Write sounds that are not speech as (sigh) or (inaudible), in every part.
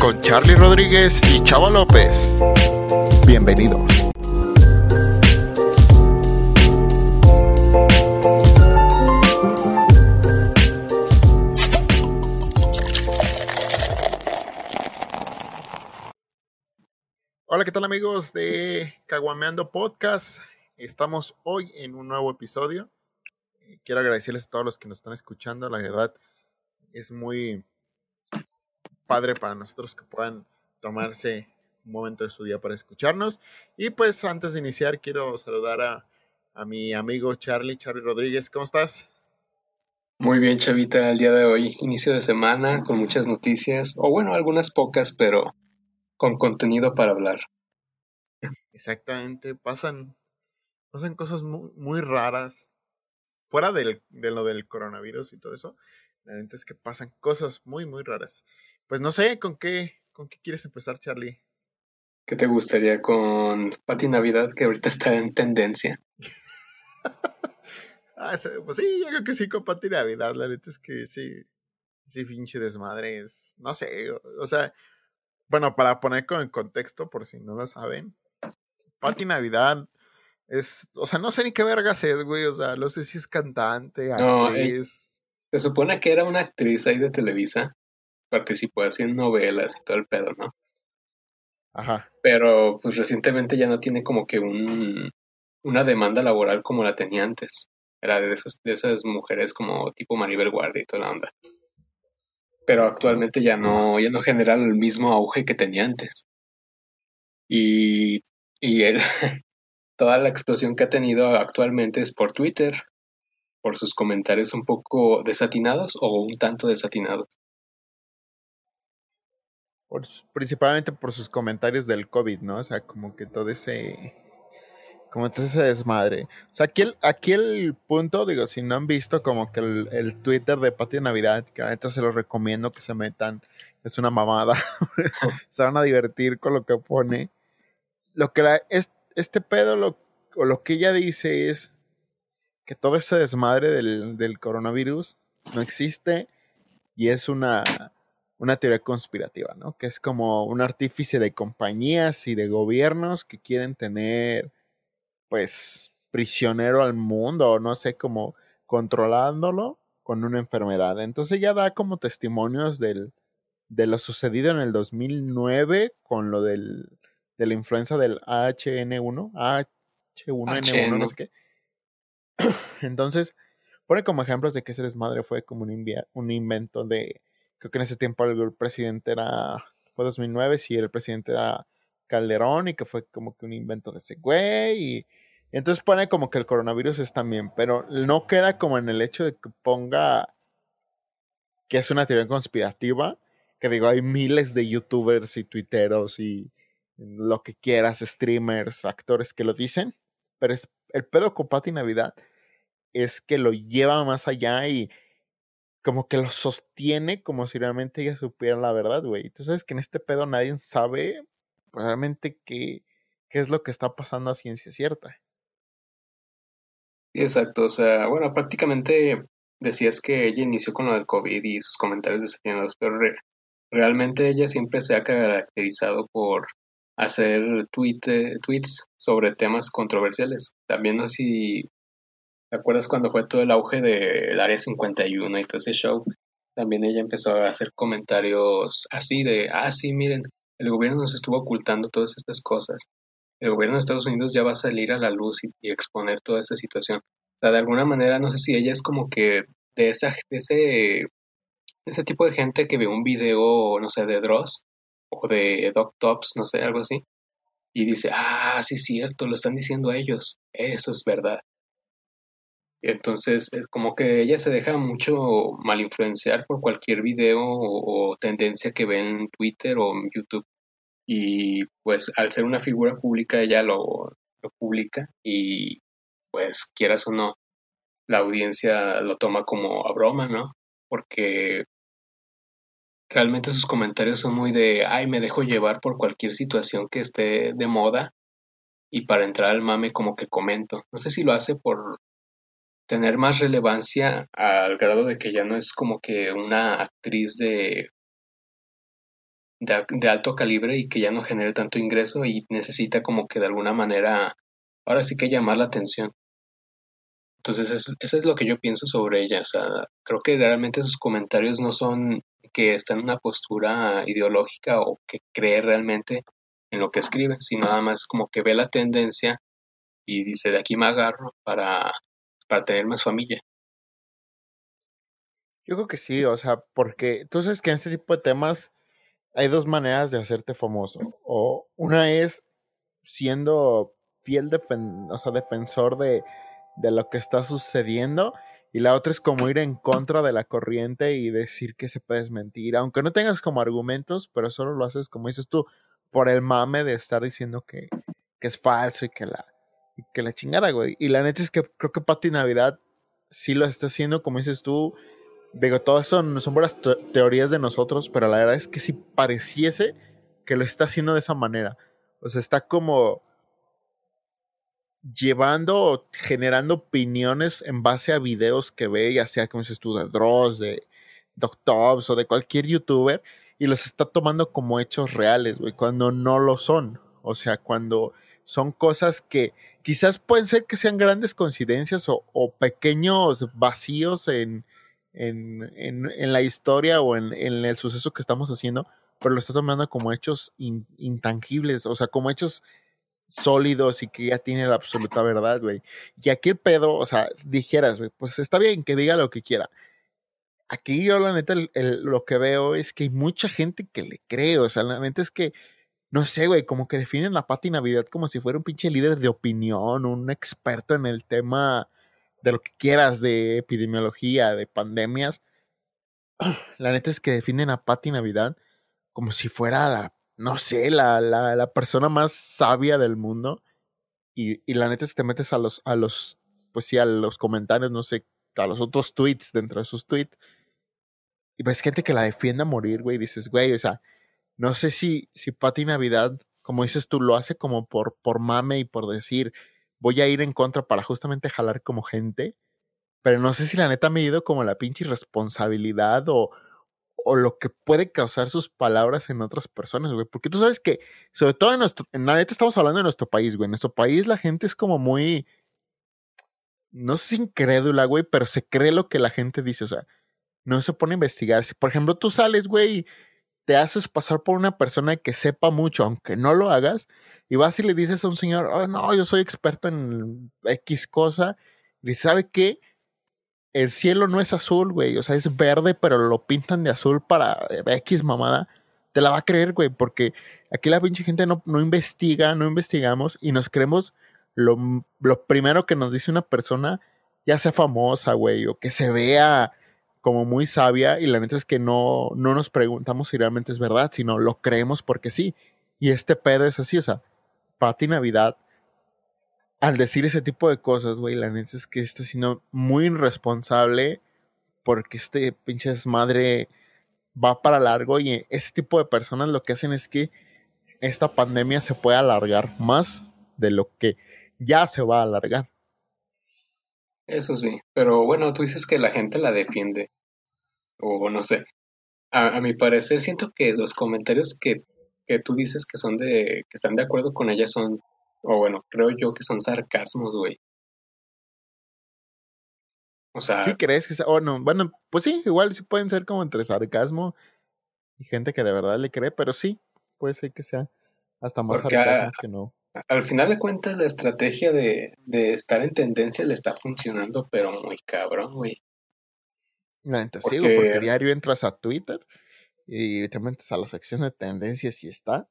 Con Charlie Rodríguez y Chava López. Bienvenidos. Hola, ¿qué tal amigos de Caguameando Podcast? Estamos hoy en un nuevo episodio. Quiero agradecerles a todos los que nos están escuchando. La verdad es muy padre para nosotros que puedan tomarse un momento de su día para escucharnos. Y pues antes de iniciar, quiero saludar a, a mi amigo Charlie, Charlie Rodríguez. ¿Cómo estás? Muy bien, Chavita, el día de hoy, inicio de semana, con muchas noticias, o bueno, algunas pocas, pero con contenido para hablar. Exactamente, pasan, pasan cosas muy, muy raras, fuera del, de lo del coronavirus y todo eso, la neta es que pasan cosas muy, muy raras. Pues no sé, ¿con qué, con qué quieres empezar, Charlie? ¿Qué te gustaría con Pati Navidad, que ahorita está en tendencia? (laughs) ah, pues sí, yo creo que sí con Pati Navidad, la neta es que sí, sí, pinche desmadre es, no sé, o, sea, bueno, para poner con el contexto, por si no lo saben, Pati Navidad es, o sea, no sé ni qué vergas es, güey, o sea, no sé si es cantante, no, actriz. Se supone que era una actriz ahí de Televisa. Participó así en novelas y todo el pedo, ¿no? Ajá. Pero pues recientemente ya no tiene como que un, una demanda laboral como la tenía antes. Era de esas, de esas mujeres como tipo Maribel Guardia y toda la onda. Pero actualmente ya no, ya no genera el mismo auge que tenía antes. Y, y (laughs) toda la explosión que ha tenido actualmente es por Twitter por sus comentarios un poco desatinados o un tanto desatinados. Principalmente por sus comentarios del COVID, ¿no? O sea, como que todo ese como todo ese desmadre. O sea, aquí el, aquí el punto, digo, si no han visto como que el, Twitter de Patio de Navidad, que ahorita se los recomiendo que se metan, es una mamada. (laughs) se van a divertir con lo que pone. Lo que es, este pedo, lo, o lo que ella dice es, que todo ese desmadre del, del coronavirus no existe y es una, una teoría conspirativa, ¿no? Que es como un artífice de compañías y de gobiernos que quieren tener, pues, prisionero al mundo, o no sé, como controlándolo con una enfermedad. Entonces ya da como testimonios del, de lo sucedido en el 2009 con lo del, de la influenza del HN1, H1N1, no sé qué (clears throat) Entonces, pone como ejemplos de que ese desmadre fue como un, un invento de, creo que en ese tiempo el presidente era, fue 2009, sí, el presidente era Calderón y que fue como que un invento de ese güey y, entonces pone como que el coronavirus es también, pero no queda como en el hecho de que ponga que es una teoría conspirativa, que digo, hay miles de youtubers y twitteros y lo que quieras, streamers, actores que lo dicen, pero es el pedo con Pati Navidad es que lo lleva más allá y como que lo sostiene como si realmente ella supiera la verdad, güey. Tú sabes que en este pedo nadie sabe realmente qué, qué es lo que está pasando a ciencia cierta. Exacto, o sea, bueno, prácticamente decías que ella inició con lo del COVID y sus comentarios desafiados, pero realmente ella siempre se ha caracterizado por hacer tweets sobre temas controversiales. También no sé si te acuerdas cuando fue todo el auge del Área 51 y todo ese show. También ella empezó a hacer comentarios así de, ah, sí, miren, el gobierno nos estuvo ocultando todas estas cosas. El gobierno de Estados Unidos ya va a salir a la luz y, exponer toda esta situación. O sea, de alguna manera, no sé si ella es como que de, esa, de ese, ese tipo de gente que ve un video, no sé, de Dross o de Doc Tops, no sé, algo así, y dice, ah, sí es cierto, lo están diciendo ellos, eso es verdad. Entonces, es como que ella se deja mucho mal influenciar por cualquier video o, tendencia que ve en Twitter o en YouTube. Y pues al ser una figura pública, ella lo, lo publica y pues quieras o no, la audiencia lo toma como a broma, ¿no? Porque Realmente sus comentarios son muy de, ay, me dejo llevar por cualquier situación que esté de moda y para entrar al mame como que comento. No sé si lo hace por tener más relevancia al grado de que ya no es como que una actriz de de, alto calibre y que ya no genere tanto ingreso y necesita como que de alguna manera, ahora sí que llamar la atención. Entonces, eso es lo que yo pienso sobre ella. O sea, creo que realmente sus comentarios no son que está en una postura ideológica o que cree realmente en lo que escribe, sino nada más como que ve la tendencia y dice, de aquí me agarro para, para tener más familia. Yo creo que sí, o sea, porque tú sabes que en este tipo de temas hay dos maneras de hacerte famoso. O una es siendo fiel o sea, defensor de, de lo que está sucediendo y la otra es como ir en contra de la corriente y decir que se puede mentir, aunque no tengas como argumentos, pero solo lo haces como dices tú, por el mame de estar diciendo que, que es falso y que la, y que la chingada, güey. Y la neta es que creo que Pati Navidad sí lo está haciendo, como dices tú, digo, todo eso no son buenas teorías de nosotros, pero la verdad es que si pareciese que lo está haciendo de esa manera. O sea, está como llevando, generando opiniones en base a videos que ve, ya sea como dices tú, de Dross, de Doctobs o de cualquier youtuber, y los está tomando como hechos reales, güey, cuando no lo son. O sea, cuando son cosas que quizás pueden ser que sean grandes coincidencias o, pequeños vacíos en, en, en, la historia o en, el suceso que estamos haciendo, pero lo está tomando como hechos intangibles, o sea, como hechos sólidos y que ya tiene la absoluta verdad, güey. Y aquí el pedo, o sea, dijeras, güey, pues está bien que diga lo que quiera. Aquí yo la neta lo que veo es que hay mucha gente que le cree, o sea, la neta es que, no sé, güey, como que definen a Pati Navidad como si fuera un pinche líder de opinión, un experto en el tema de lo que quieras, de epidemiología, de pandemias. (clears throat) La neta es que definen a Patti Navidad como si fuera la, no sé, la, la, la persona más sabia del mundo. Y, y, la neta es que te metes a los, a los, pues sí, a los comentarios, no sé, a los otros tweets dentro de sus tweets. Y ves gente que la defiende a morir, güey. Dices, güey, o sea, no sé si, si Patti Navidad, como dices tú, lo hace como por, por mame y por decir, voy a ir en contra para justamente jalar como gente. Pero no sé si la neta me ha ido como la pinche irresponsabilidad o, o lo que puede causar sus palabras en otras personas, güey. Porque tú sabes que, sobre todo en nuestro, en la neta estamos hablando de nuestro país, güey. En nuestro país la gente es como muy, no sé si incrédula, güey, pero se cree lo que la gente dice, o sea, no se pone a investigar. Si, por ejemplo, tú sales, güey, te haces pasar por una persona que sepa mucho, aunque no lo hagas, y vas y le dices a un señor, oh, no, yo soy experto en X cosa, y ¿sabe qué? El cielo no es azul, güey, o sea, es verde, pero lo pintan de azul para eh, X mamada, te la va a creer, güey, porque aquí la pinche gente no, no investiga, no investigamos y nos creemos lo, lo primero que nos dice una persona, ya sea famosa, güey, o que se vea como muy sabia y la neta es que no, no nos preguntamos si realmente es verdad, sino lo creemos porque sí. Y este pedo es así, o sea, Pati Navidad, al decir ese tipo de cosas, güey, la neta es que está siendo muy irresponsable porque este pinche desmadre va para largo y ese tipo de personas lo que hacen es que esta pandemia se puede alargar más de lo que ya se va a alargar. Eso sí, pero bueno, tú dices que la gente la defiende, o no sé. A, mi parecer siento que los comentarios que, que, tú dices que son de, que están de acuerdo con ella son, o bueno, creo yo que son sarcasmos, güey. O sea. ¿Sí crees que o no? Bueno, pues sí, igual sí pueden ser como entre sarcasmo y gente que de verdad le cree, pero sí, puede ser que sea hasta más sarcasmo que no al final de cuentas la estrategia de, estar en tendencia le está funcionando, pero muy cabrón, güey. No, entonces sigo porque diario entras a Twitter y te metes a la sección de tendencias y está.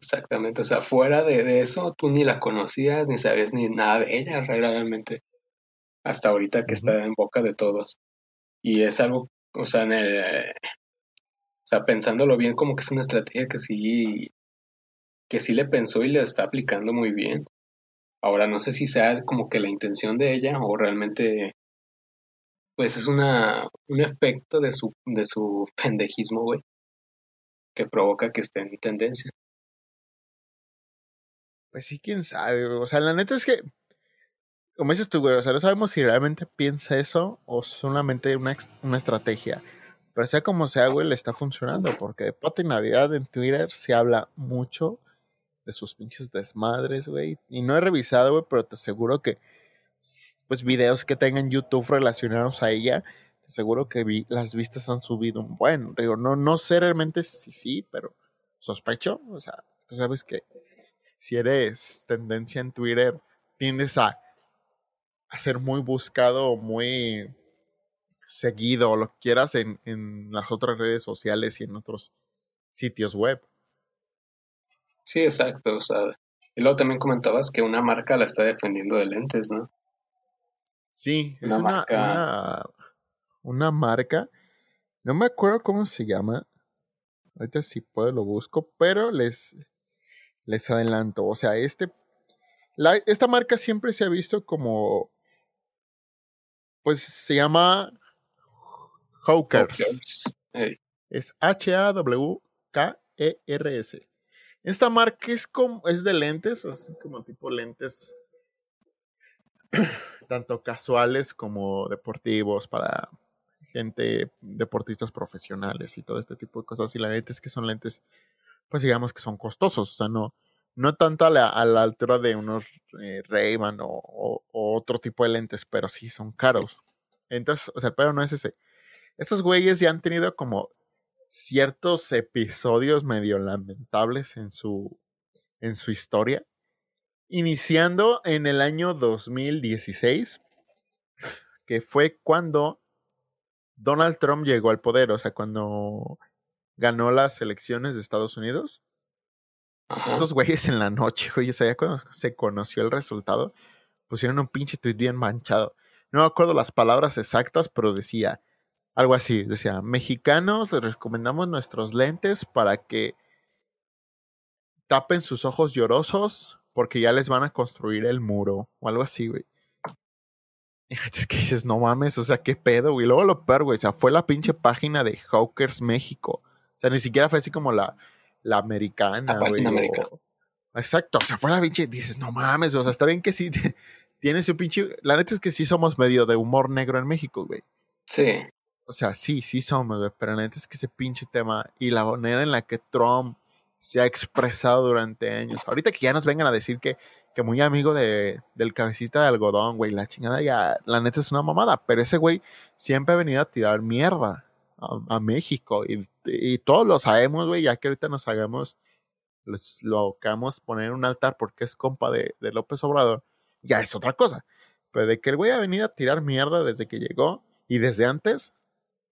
Exactamente, o sea, fuera de, eso, tú ni la conocías, ni sabías ni nada de ella realmente, hasta ahorita que está en boca de todos. Y es algo, o sea, en el, o sea, pensándolo bien, como que es una estrategia que sí que sí le pensó y le está aplicando muy bien. Ahora no sé si sea como que la intención de ella o realmente pues es una un efecto de su de su (laughs) pendejismo, güey, que provoca que esté en tendencia. Pues sí, quién sabe, o sea, la neta es que como dices tú, güey, o sea, no sabemos si realmente piensa eso o solamente una, una estrategia. Pero sea como sea, güey, le está funcionando. Porque de Pati Navidad en Twitter se habla mucho de sus pinches desmadres, güey. Y no he revisado, güey, pero te aseguro que, pues, videos que tengan YouTube relacionados a ella, te aseguro que vi, las vistas han subido un buen. Digo, no, no sé realmente si sí, pero sospecho. O sea, tú sabes que si eres tendencia en Twitter, tiendes a, ser muy buscado o muy seguido o lo que quieras en, en las otras redes sociales y en otros sitios web. Sí, exacto. O sea, y luego también comentabas que una marca la está defendiendo de lentes, ¿no? Sí, es una, una, una, marca. No me acuerdo cómo se llama. Ahorita si puedo lo busco, pero les, les adelanto. O sea, este. La, esta marca siempre se ha visto como. Pues se llama Hawkers. Es H-A-W-K-E-R-S. Esta marca es, como, es de lentes, así como tipo lentes, (clears throat) tanto casuales como deportivos para gente, deportistas profesionales y todo este tipo de cosas. Y la neta es que son lentes, pues digamos que son costosos, o sea, no, no tanto a la, altura de unos eh, Ray-Ban o, otro tipo de lentes, pero sí son caros. Entonces, o sea, pero no es ese estos güeyes ya han tenido como ciertos episodios medio lamentables en su, en su historia. Iniciando en el año 2016, que fue cuando Donald Trump llegó al poder, o sea, cuando ganó las elecciones de Estados Unidos. Estos güeyes en la noche, güey, o sea, ya cuando se conoció el resultado, pusieron un pinche tweet bien manchado. No me acuerdo las palabras exactas, pero decía, algo así, decía, mexicanos les recomendamos nuestros lentes para que tapen sus ojos llorosos porque ya les van a construir el muro o algo así, güey. (laughs) Es que dices, no mames, o sea, qué pedo, güey. Luego lo peor, güey, o sea, fue la pinche página de Hawkers México. O sea, ni siquiera fue así como la, la americana, güey. Exacto, o sea, fue la pinche, dices, no mames, o sea, está bien que sí (laughs) tiene su pinche. La neta es que sí somos medio de humor negro en México, güey. Sí. O sea, sí, sí somos, güey, pero la neta es que ese pinche tema y la manera en la que Trump se ha expresado durante años. Ahorita que ya nos vengan a decir que, que muy amigo de, del cabecita de algodón, güey, la chingada ya, la neta es una mamada, pero ese güey siempre ha venido a tirar mierda a, México y, y, todos lo sabemos, güey, ya que ahorita nos hagamos, lo hagamos poner un altar porque es compa de, de López Obrador, ya es otra cosa. Pero de que el güey ha venido a tirar mierda desde que llegó y desde antes,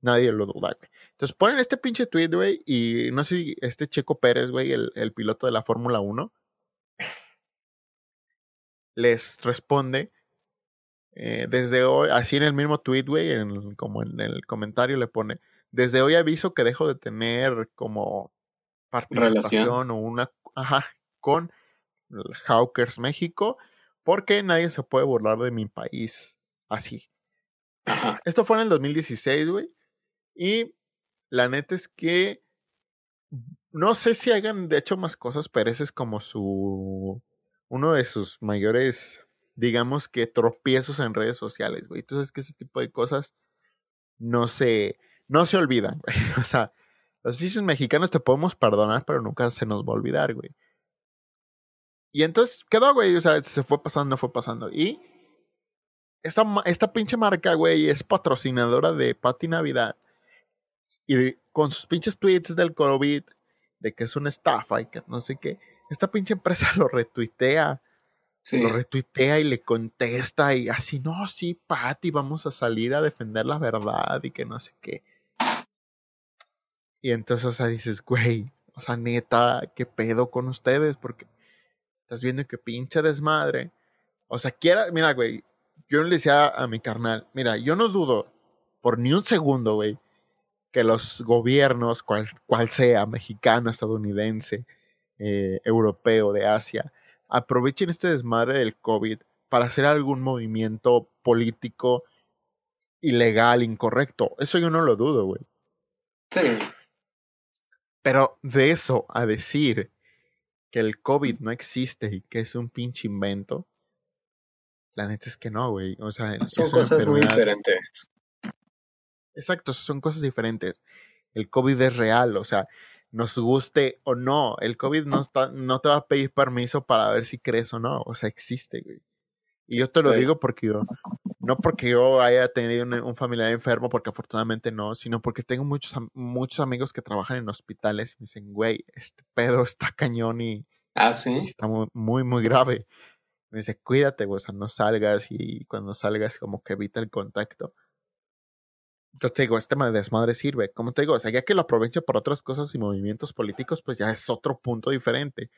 Nadie lo duda, güey. Entonces ponen este pinche tweet, güey, y no sé si este Checo Pérez, güey, el, el piloto de la Fórmula 1, les responde eh, desde hoy, así en el mismo tweet, güey, en, como en el comentario le pone, desde hoy aviso que dejo de tener como participación o una, ajá, con Hawkers México, porque nadie se puede burlar de mi país así. Esto fue en el 2016, güey. Y la neta es que no sé si hagan de hecho más cosas, pero ese es como su uno de sus mayores, digamos que tropiezos en redes sociales, güey. Entonces que ese tipo de cosas no se, no se olvidan, güey. (laughs) O sea, los oficios mexicanos te podemos perdonar, pero nunca se nos va a olvidar, güey. Y entonces quedó, güey, o sea, se fue pasando, fue pasando. Y esta, esta pinche marca, güey, es patrocinadora de Pati Navidad y con sus pinches tweets del COVID, de que es una estafa y que no sé qué, esta pinche empresa (laughs) lo retuitea. Lo retuitea y le contesta y así, no, sí, Patty, vamos a salir a defender la verdad y que no sé qué. Y entonces, o sea, dices, güey, o sea, neta, ¿qué pedo con ustedes? Porque estás viendo que pinche desmadre. O sea, quiera, mira, güey, yo le decía a mi carnal, mira, yo no dudo por ni un segundo, güey, que los gobiernos, cual, cual sea, mexicano, estadounidense, eh, europeo, de Asia, aprovechen este desmadre del COVID para hacer algún movimiento político ilegal, incorrecto. Eso yo no lo dudo, güey. Sí. Pero de eso a decir que el COVID no existe y que es un pinche invento, la neta es que no, güey. O sea, son cosas muy diferentes. Exacto, son cosas diferentes. El COVID es real, o sea, nos guste o no, el COVID no, está, no te va a pedir permiso para ver si crees o no, o sea, existe, güey. Y yo te lo digo porque yo, no porque yo haya tenido un, familiar enfermo, porque afortunadamente no, sino porque tengo muchos, muchos amigos que trabajan en hospitales y me dicen, güey, este pedo está cañón y, ah, ¿sí? está muy, muy, muy grave. Me dice, cuídate, güey, o sea, no salgas y cuando salgas como que evita el contacto. Entonces te digo, este desmadre sirve. Como te digo, o sea, ya que lo aprovecho para otras cosas y movimientos políticos, pues ya es otro punto diferente.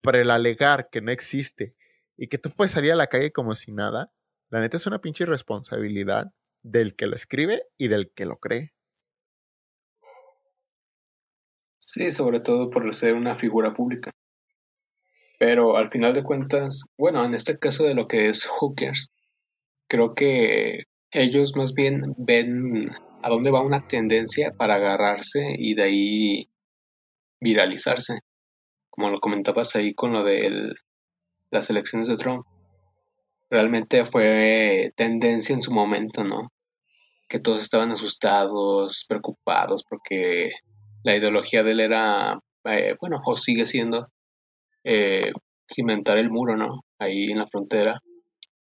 Pero el alegar que no existe y que tú puedes salir a la calle como si nada, la neta es una pinche irresponsabilidad del que lo escribe y del que lo cree. Sí, sobre todo por ser una figura pública. Pero al final de cuentas, bueno, en este caso de lo que es Hookers, creo que ellos más bien ven a dónde va una tendencia para agarrarse y de ahí viralizarse. Como lo comentabas ahí con lo de las elecciones de Trump. Realmente fue tendencia en su momento, ¿no? Que todos estaban asustados, preocupados, porque la ideología de él era, eh, bueno, o sigue siendo eh, cimentar el muro, ¿no? Ahí en la frontera.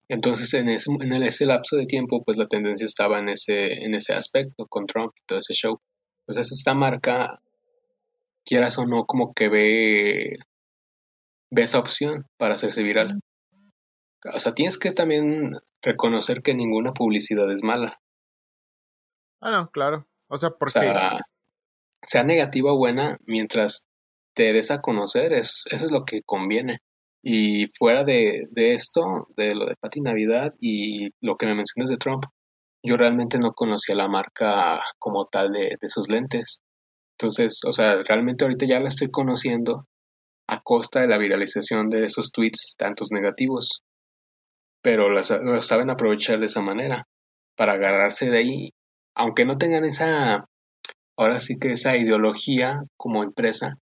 Entonces, en ese, en ese lapso de tiempo, pues la tendencia estaba en ese, en ese aspecto, con Trump y todo ese show. Entonces, esta marca, quieras o no, como que ve ve esa opción para hacerse viral. O sea, tienes que también reconocer que ninguna publicidad es mala. Ah, no, claro. O sea, porque... Sea, sea negativa o buena, mientras te des a conocer, es, eso es lo que conviene. Y fuera de, de esto, de lo de Pati Navidad y lo que me mencionas de Trump, yo realmente no conocía la marca como tal de, de sus lentes. Entonces, o sea, realmente ahorita ya la estoy conociendo a costa de la viralización de esos tweets tantos negativos. Pero lo saben aprovechar de esa manera, para agarrarse de ahí, aunque no tengan esa, ahora sí que esa ideología como empresa,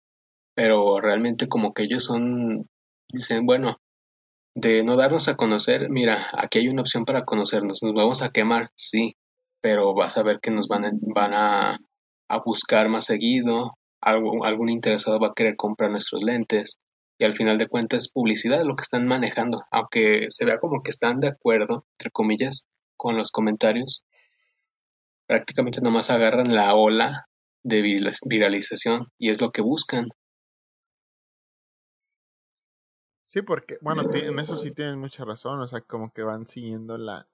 pero realmente como que ellos son, dicen, bueno, de no darnos a conocer, mira, aquí hay una opción para conocernos, nos vamos a quemar, sí, pero vas a ver que nos van a, van a, a buscar más seguido, algún, interesado va a querer comprar nuestros lentes y al final de cuentas es publicidad lo que están manejando, aunque se vea como que están de acuerdo, entre comillas, con los comentarios, prácticamente nomás agarran la ola de viralización y es lo que buscan. Sí, porque, bueno, en eso sí tienen mucha razón, o sea, como que van siguiendo la,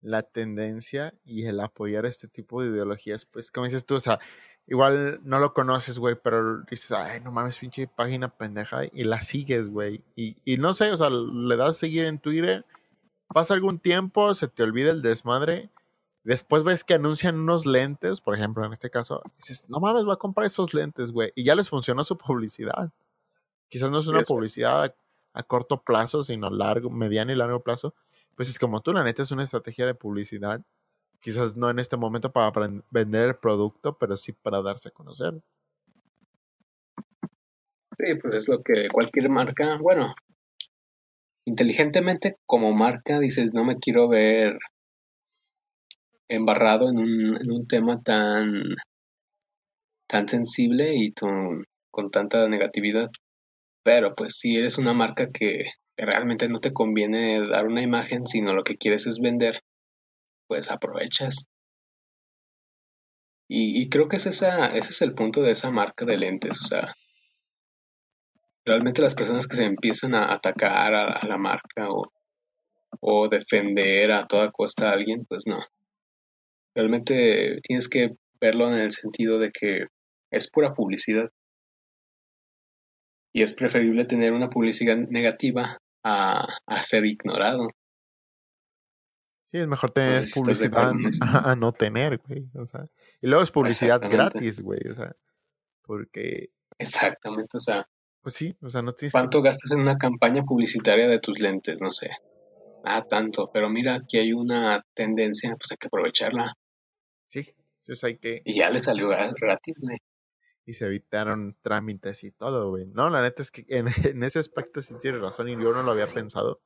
la tendencia y el apoyar este tipo de ideologías, pues como dices tú, o sea, igual no lo conoces, güey, pero dices, ay, no mames, pinche página pendeja, y la sigues, güey. Y, y no sé, o sea, le das a seguir en Twitter, pasa algún tiempo, se te olvida el desmadre, después ves que anuncian unos lentes, por ejemplo, en este caso, dices, no mames, voy a comprar esos lentes, güey, y ya les funcionó su (laughs) publicidad. Quizás no es una publicidad a, corto plazo, sino largo, mediano y largo plazo. Pues es como tú, la neta es una estrategia de publicidad Quizás no en este momento para vender el producto, pero sí para darse a conocer. Sí, pues es lo que cualquier marca, bueno, inteligentemente como marca dices, no me quiero ver embarrado en un, en un tema tan, tan sensible y con tanta negatividad. Pero pues si eres una marca que realmente no te conviene dar una imagen, sino lo que quieres es vender, pues aprovechas. Y, creo que es esa, ese es el punto de esa marca de lentes. O sea, realmente las personas que se empiezan a atacar a, la marca o, o, defender a toda costa a alguien, pues no. Realmente tienes que verlo en el sentido de que es pura publicidad. Y es preferible tener una publicidad negativa a, a ser ignorado. Sí, es mejor tener publicidad (laughs) a, no tener, güey. O sea, y luego es publicidad gratis, güey. O sea, porque. Exactamente, o sea. Pues sí, o sea, no tienes. ¿Cuánto gastas en una campaña publicitaria de tus lentes? No sé. Ah, tanto. Pero mira, aquí hay una tendencia, pues hay que aprovecharla. Sí, sea, hay que. Y ya le salió gratis, güey. Y se evitaron trámites y todo, güey. No, la neta es que en, (laughs) ese aspecto sí tienes razón y yo no lo había pensado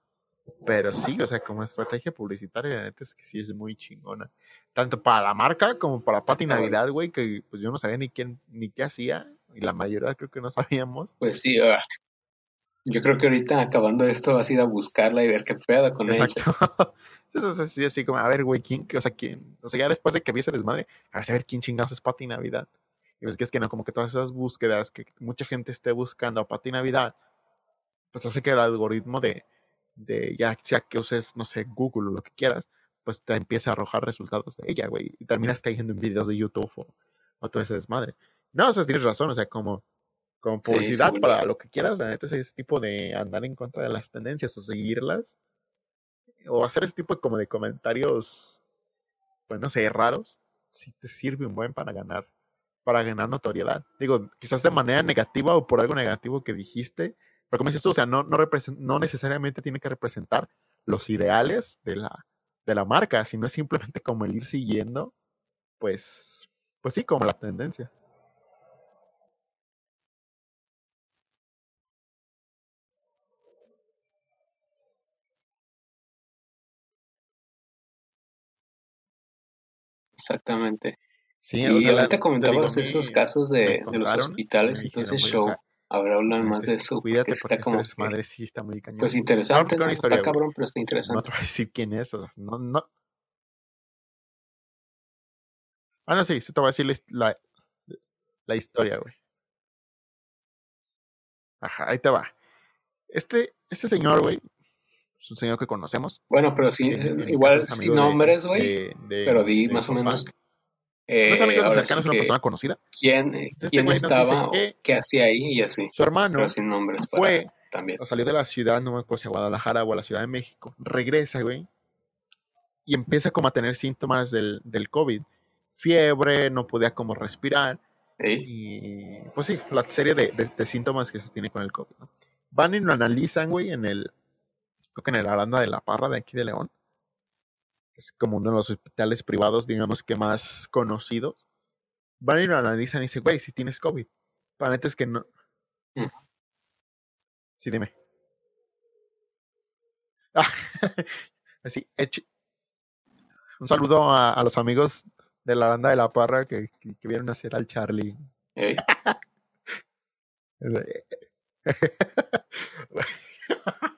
Pero sí, o sea, como estrategia publicitaria, la neta es que sí es muy chingona. Tanto para la marca como para Pati Navidad, güey, que pues yo no sabía ni quién, ni qué hacía, y la mayoría creo que no (laughs) sabíamos. Pues sí, ah, yo creo que ahorita acabando esto vas a ir a buscarla y ver qué pedo con ella. Eso es así, así como, a ver, güey, ¿quién? O sea, ¿quién? O sea, ya después de que vi ese desmadre, a ver, a ver quién chingados es Pati Navidad. Y ves que es que no, como que todas esas búsquedas, que mucha gente esté buscando a Pati Navidad, pues hace que el algoritmo de, de ya sea que uses, no sé, Google o lo que quieras, pues te empieza a arrojar resultados de ella, güey. Y terminas cayendo en videos de YouTube o, todo ese desmadre. No, o sea, tienes razón, o sea, como, como publicidad para lo que quieras, la neta es ese tipo de andar en contra de las tendencias o seguirlas o hacer ese tipo de, como de comentarios, pues no sé, raros, si te sirve un buen para ganar, para ganar notoriedad. Digo, quizás de manera negativa o por algo negativo que dijiste, pero como dices tú, o sea, no, no, no necesariamente tiene que representar los ideales de la, de la marca, sino es simplemente como el ir siguiendo, pues, pues sí, como la tendencia. Exactamente. Sí, y ahorita comentabas esos casos de, los hospitales, entonces show. Ahora hablan más de eso. Cuídate está como madre sí está muy cañón. Pues interesante, está cabrón, pero está interesante. No te voy a decir quién es, o sea, no, no. Ah, no, sí, sí te voy a decir la, la historia, güey. Ajá, ahí te va. Este, este señor, güey, es un señor que conocemos. Bueno, pero sí, igual sin nombres, güey. Pero di más o menos. Eh, no es amigo cercano, es una persona conocida. ¿Quién, este quién estaba qué hacía ahí y así? Su hermano pero sin nombres fue, también. O salió de la ciudad, no me acuerdo si a Guadalajara o a la Ciudad de México. Regresa, güey. Y empieza como a tener síntomas del, del COVID. Fiebre, no podía como respirar. Y pues sí, la serie de, de, síntomas que se tiene con el COVID. Van y lo analizan, güey, en el, creo que en el Aranda de la Parra de aquí de León, es como uno de los hospitales privados, digamos que más conocidos, van y lo analizan y dicen, güey, si tienes COVID. Para neta es que no. Mm. Sí, dime. Ah, (laughs) así, un saludo a, a, los amigos de la Aranda de la Parra que, que, que vieron hacer al Charlie. (laughs) (laughs)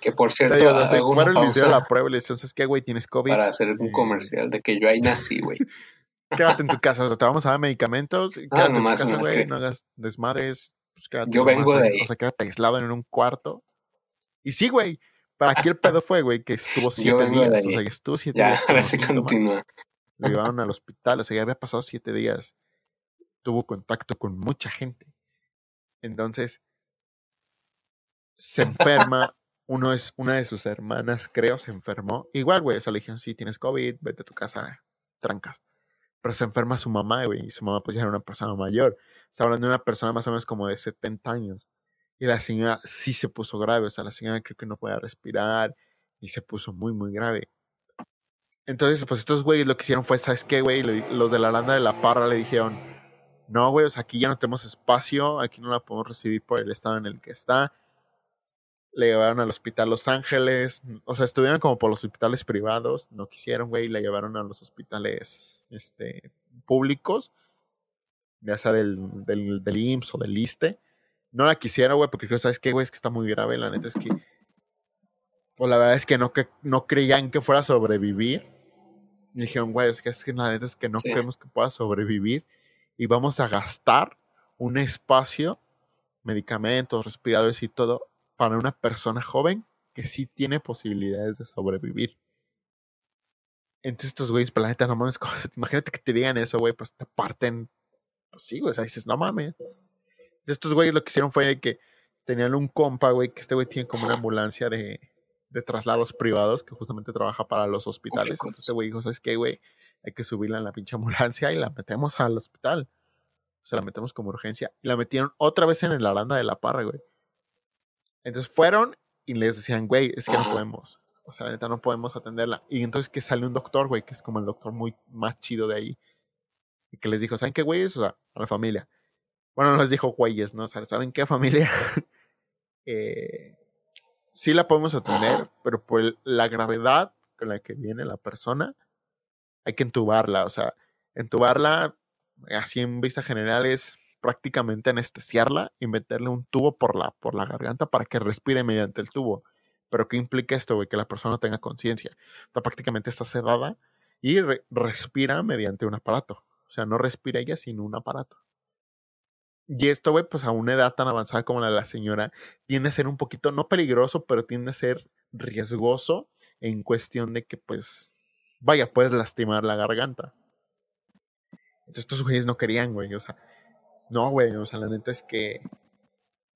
Que por cierto, digo, desde una pausa la prueba y le que, güey, tienes COVID. Para hacer un comercial de que yo ahí nací, güey. Quédate en tu casa, o sea, te vamos a dar medicamentos. Ah, quédate en tu casa, güey, no hagas desmadres. Pues yo vengo de ahí. O sea, quédate aislado en un cuarto. Y sí, güey, para aquí el pedo fue, güey, que estuvo siete días. O sea, que estuvo siete ya, días. Ahora sí continúa. Lo llevaron al hospital, o sea, ya había pasado siete días. Tuvo contacto con mucha gente. Entonces, se enferma, uno es, una de sus hermanas, creo, se enfermó. Igual, güey, o sea, le dijeron, sí, tienes COVID, vete a tu casa, trancas. Pero se enferma su mamá, güey, y su mamá pues ya era una persona mayor. Está hablando de una persona más o menos como de 70 años. Y la señora sí se puso grave, o sea, la señora creo que no podía respirar y se puso muy, muy grave. Entonces, pues estos güeyes lo que hicieron fue, ¿sabes qué, güey? Los de la landa de la parra le dijeron, no, güey, o sea, aquí ya no tenemos espacio, aquí no la podemos recibir por el estado en el que está le llevaron al hospital Los Ángeles, o sea, estuvieron como por los hospitales privados, no quisieron, güey, la llevaron a los hospitales este, públicos, ya sea del, del, del IMSS o del ISTE. No la quisieron, güey, porque ¿sabes qué, güey? Es que está muy grave, la neta es que... Pues la verdad es que no, que, no creían que fuera a sobrevivir. Y dijeron, güey, es que, es que la neta es que no creemos que pueda sobrevivir. Y vamos a gastar un espacio, medicamentos, respiradores y todo, para una persona joven que sí tiene posibilidades de sobrevivir. Entonces estos güeyes, planeta, no mames, (laughs) imagínate que te digan eso, güey, pues te parten. Pues sí, güey, o sea, dices, no mames. estos güeyes lo que hicieron fue que tenían un compa, güey, que este güey tiene como una ambulancia de, de traslados privados que justamente trabaja para los hospitales. Entonces este güey dijo, ¿sabes qué, güey? Hay que subirla en la pinche ambulancia y la metemos al hospital. O sea, la metemos como urgencia. Y la metieron otra vez en el aranda de la parra, güey. Entonces fueron y les decían, güey, es que no podemos. O sea, la neta no podemos atenderla. Y entonces que sale un doctor, güey, que es como el doctor muy más chido de ahí. Y que les dijo, ¿saben qué, güeyes? O sea, a la familia. Bueno, no les dijo güeyes, ¿no? O sea, ¿saben qué familia? (laughs) eh, sí la podemos atender, pero por la gravedad con la que viene la persona, hay que entubarla. O sea, entubarla, así en vista general, es prácticamente anestesiarla y meterle un tubo por la, por la garganta para que respire mediante el tubo. Pero ¿qué implica esto, güey? Que la persona tenga conciencia. O prácticamente está sedada y respira mediante un aparato. O sea, no respira ella sin un aparato. Y esto, güey, pues a una edad tan avanzada como la de la señora, tiende a ser un poquito, no peligroso, pero tiende a ser riesgoso en cuestión de que, pues, vaya, puedes lastimar la garganta. Entonces estos sujetos no querían, güey, o sea, no, güey, o sea, la neta es que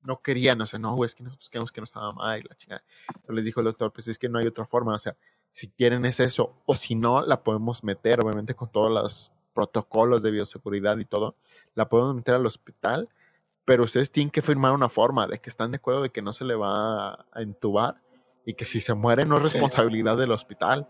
no querían, o sea, no, güey, es que nosotros queremos que no estaba mal y la chingada. Entonces les dijo el doctor, pues es que no hay otra forma, o sea, si quieren es eso, o si no, la podemos meter, obviamente, con todos los protocolos de bioseguridad y todo, la podemos meter al hospital, pero ustedes tienen que firmar una forma de que están de acuerdo de que no se le va a entubar y que si se muere no es responsabilidad del hospital.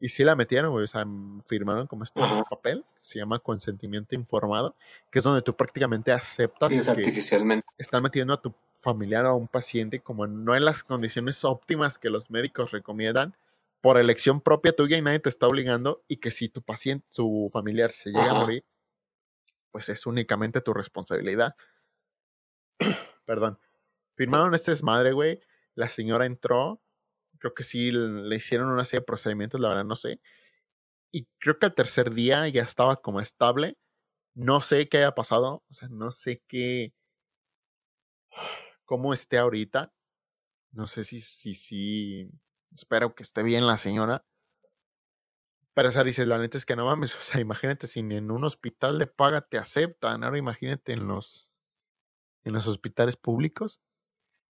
Y sí la metieron, güey, o sea, firmaron como este papel, se llama consentimiento informado, que es donde tú prácticamente aceptas que artificialmente. están metiendo a tu familiar o a un paciente como no en las condiciones óptimas que los médicos recomiendan, por elección propia tuya y nadie te está obligando, y que si tu paciente, su familiar se llega a morir, pues es únicamente tu responsabilidad. (clears throat) Perdón. Firmaron este desmadre, güey. La señora entró. Creo que sí le hicieron una serie de procedimientos, la verdad no sé. Y creo que al tercer día ya estaba como estable. No sé qué haya pasado. O sea, no sé qué. cómo esté ahorita. No sé si, si, si. Espero que esté bien la señora. Pero, o sea, dices, la neta es que no mames, (laughs) o sea, imagínate si en un hospital de paga te aceptan, ahora imagínate en los, en los hospitales públicos.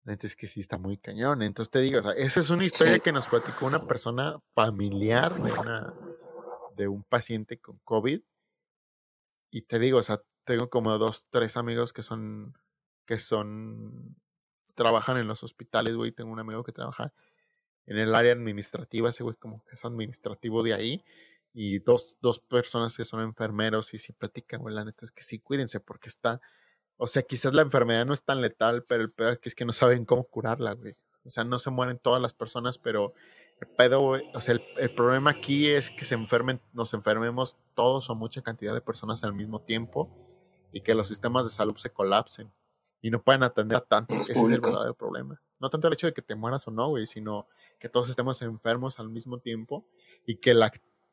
La neta es que sí está muy cañón. Entonces te digo, o sea, esa es una historia que nos platicó una persona familiar de una, de un paciente con COVID. Y te digo, o sea, tengo como dos, tres amigos que son, que son, trabajan en los hospitales, güey. Tengo un amigo que trabaja en el área administrativa, ese güey como que es administrativo de ahí, y dos, dos personas que son enfermeros y si platican, güey, la neta es que sí, cuídense porque está, o sea, quizás la enfermedad no es tan letal, pero el pedo es que no saben cómo curarla, güey. O sea, no se mueren todas las personas, pero el pedo, o sea, el, el, problema aquí es que se enfermen, nos enfermemos todos o mucha cantidad de personas al mismo tiempo y que los sistemas de salud se colapsen y no pueden atender a tantos. Ese es el verdadero problema. No tanto el hecho de que te mueras o no, güey, sino que todos estemos enfermos al mismo tiempo y que la,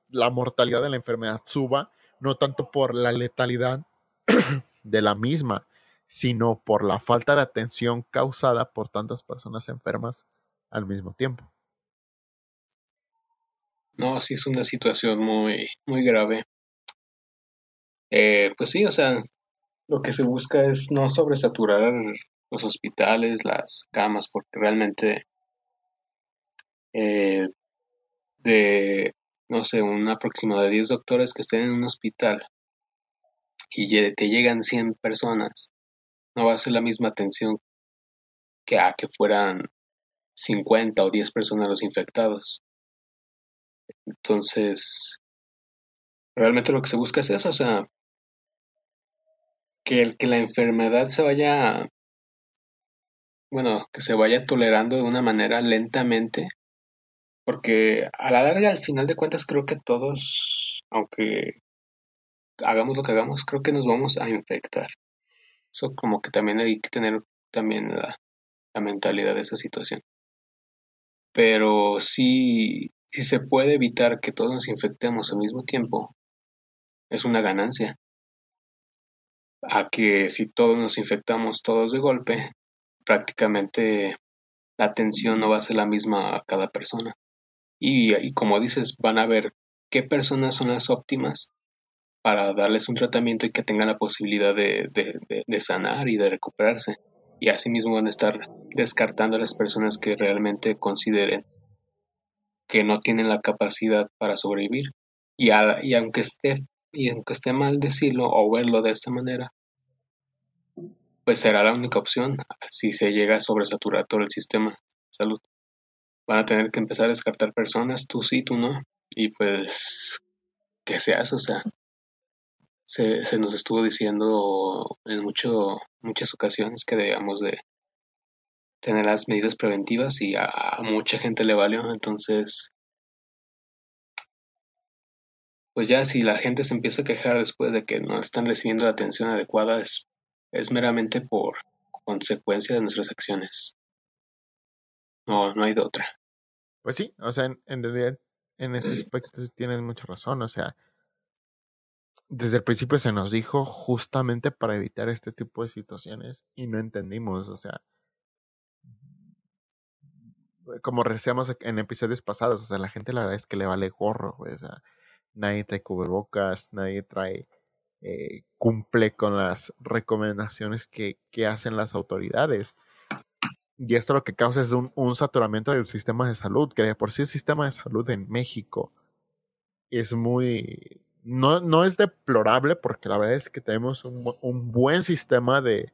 la mortalidad de la enfermedad suba, no tanto por la letalidad (clears throat) de la misma, sino por la falta de atención causada por tantas personas enfermas al mismo tiempo. No, sí es una situación muy, muy grave. Eh, pues sí, o sea, lo que se busca es no sobresaturar los hospitales, las camas, porque realmente eh, de, no sé, un aproximado de 10 doctores que estén en un hospital y te llegan 100 personas, no va a ser la misma atención que a que fueran 50 o 10 personas los infectados. Entonces, realmente lo que se busca es eso, o sea, que, el, que la enfermedad se vaya, bueno, que se vaya tolerando de una manera lentamente porque a la larga, al final de cuentas, creo que todos, aunque hagamos lo que hagamos, creo que nos vamos a infectar. Eso como que también hay que tener también la, mentalidad de esa situación. Pero si, si se puede evitar que todos nos infectemos al mismo tiempo, es una ganancia. A que si todos nos infectamos todos de golpe, prácticamente la atención no va a ser la misma a cada persona. Y, como dices, van a ver qué personas son las óptimas para darles un tratamiento y que tengan la posibilidad de, de, sanar y de recuperarse. Y asimismo van a estar descartando a las personas que realmente consideren que no tienen la capacidad para sobrevivir. Y, y, aunque esté, y aunque esté mal decirlo o verlo de esta manera, pues será la única opción si se llega a sobresaturar todo el sistema de salud van a tener que empezar a descartar personas, tú sí, tú no, y pues que se hace, o sea, se, se nos estuvo diciendo en mucho, muchas ocasiones que debíamos de, tener las medidas preventivas y a, mucha gente le valió. Entonces, pues ya si la gente se empieza a quejar después de que no están recibiendo la atención adecuada, es, es meramente por consecuencia de nuestras acciones. No, no hay de otra. Pues sí, o sea, en, realidad en ese (clears throat) aspecto tienes mucha razón, o sea, desde el principio se nos dijo justamente para evitar este tipo de situaciones y no entendimos, o sea, como decíamos en episodios pasados, o sea, la gente la verdad es que le vale gorro, o sea, nadie trae cubrebocas, nadie trae, eh, cumple con las recomendaciones que, que hacen las autoridades. Y esto lo que causa es un, un, saturamiento del sistema de salud, que de por sí el sistema de salud en México es muy... No, no es deplorable porque la verdad es que tenemos un, un buen sistema de,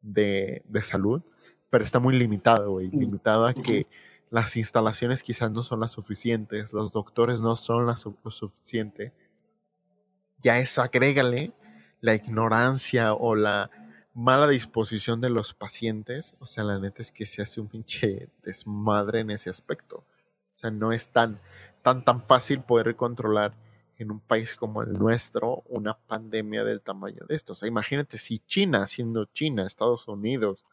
de, de, salud, pero está muy limitado, güey. Mm. Limitado a que las instalaciones quizás no son las suficientes, los doctores no son las, lo suficiente. Ya eso agrégale la ignorancia o la mala disposición de los pacientes, o sea, la neta es que se hace un pinche desmadre en ese aspecto. O sea, no es tan, tan, tan fácil poder controlar en un país como el nuestro una pandemia del tamaño de esto. O sea, imagínate si China, siendo China, Estados Unidos,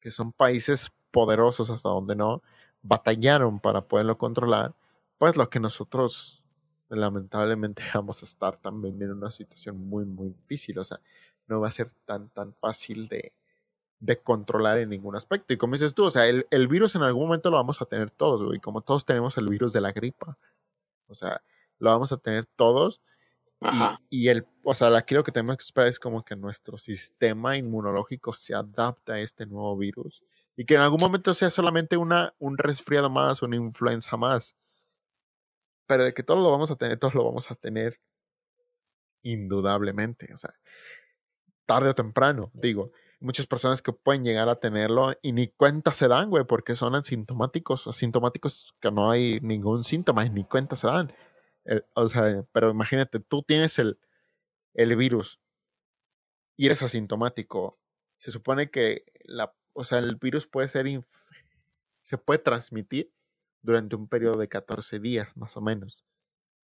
que son países poderosos hasta donde no, batallaron para poderlo controlar, pues lo que nosotros lamentablemente (laughs) vamos a estar también en una situación muy, muy difícil. O sea, no va a ser tan, tan fácil de, de controlar en ningún aspecto. Y como dices tú, o sea, el, el, virus en algún momento lo vamos a tener todos, güey. Como todos tenemos el virus de la gripa. O sea, lo vamos a tener todos. Y, y, el, o sea, aquí lo que tenemos que esperar es como que nuestro sistema inmunológico se adapte a este nuevo virus. Y que en algún momento sea solamente una, un resfriado más, una influenza más. Pero de que todos lo vamos a tener, todos lo vamos a tener indudablemente. O sea, tarde o temprano, digo. Muchas personas que pueden llegar a tenerlo y ni cuenta se dan, güey, porque son asintomáticos, asintomáticos que no hay ningún síntoma y ni cuenta se dan. O sea, pero imagínate, tú tienes el, el virus y eres asintomático. Se supone que la, o sea, el virus puede ser, se puede transmitir durante un periodo de 14 días, más o menos.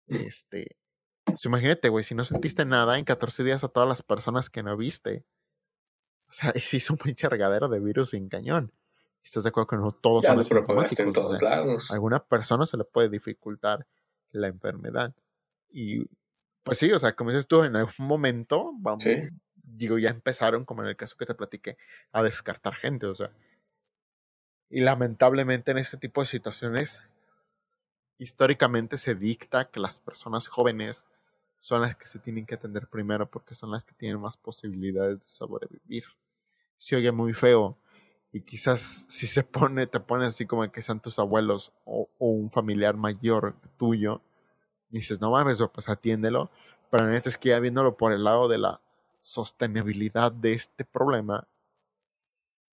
Este, pues imagínate, güey, si no sentiste nada en 14 días a todas las personas que no viste. O sea, (laughs) sí es un pinche regadero de virus bien cañón. ¿Estás de acuerdo que no todos ya son en todos lados. A alguna persona se le puede dificultar la enfermedad. Y pues sí, o sea, como dices tú, en algún momento, vamos, digo, ya empezaron, como en el caso que te platiqué, a descartar gente, o sea. Y lamentablemente en este tipo de situaciones, históricamente se dicta que las personas jóvenes son las que se tienen que atender primero porque son las que tienen más posibilidades de sobrevivir. Se oye muy feo y quizás si se pone, te pone así como que sean tus abuelos o, un familiar mayor tuyo, dices, no mames, pues atiéndelo, pero en este es que ya viéndolo por el lado de la sostenibilidad de este problema,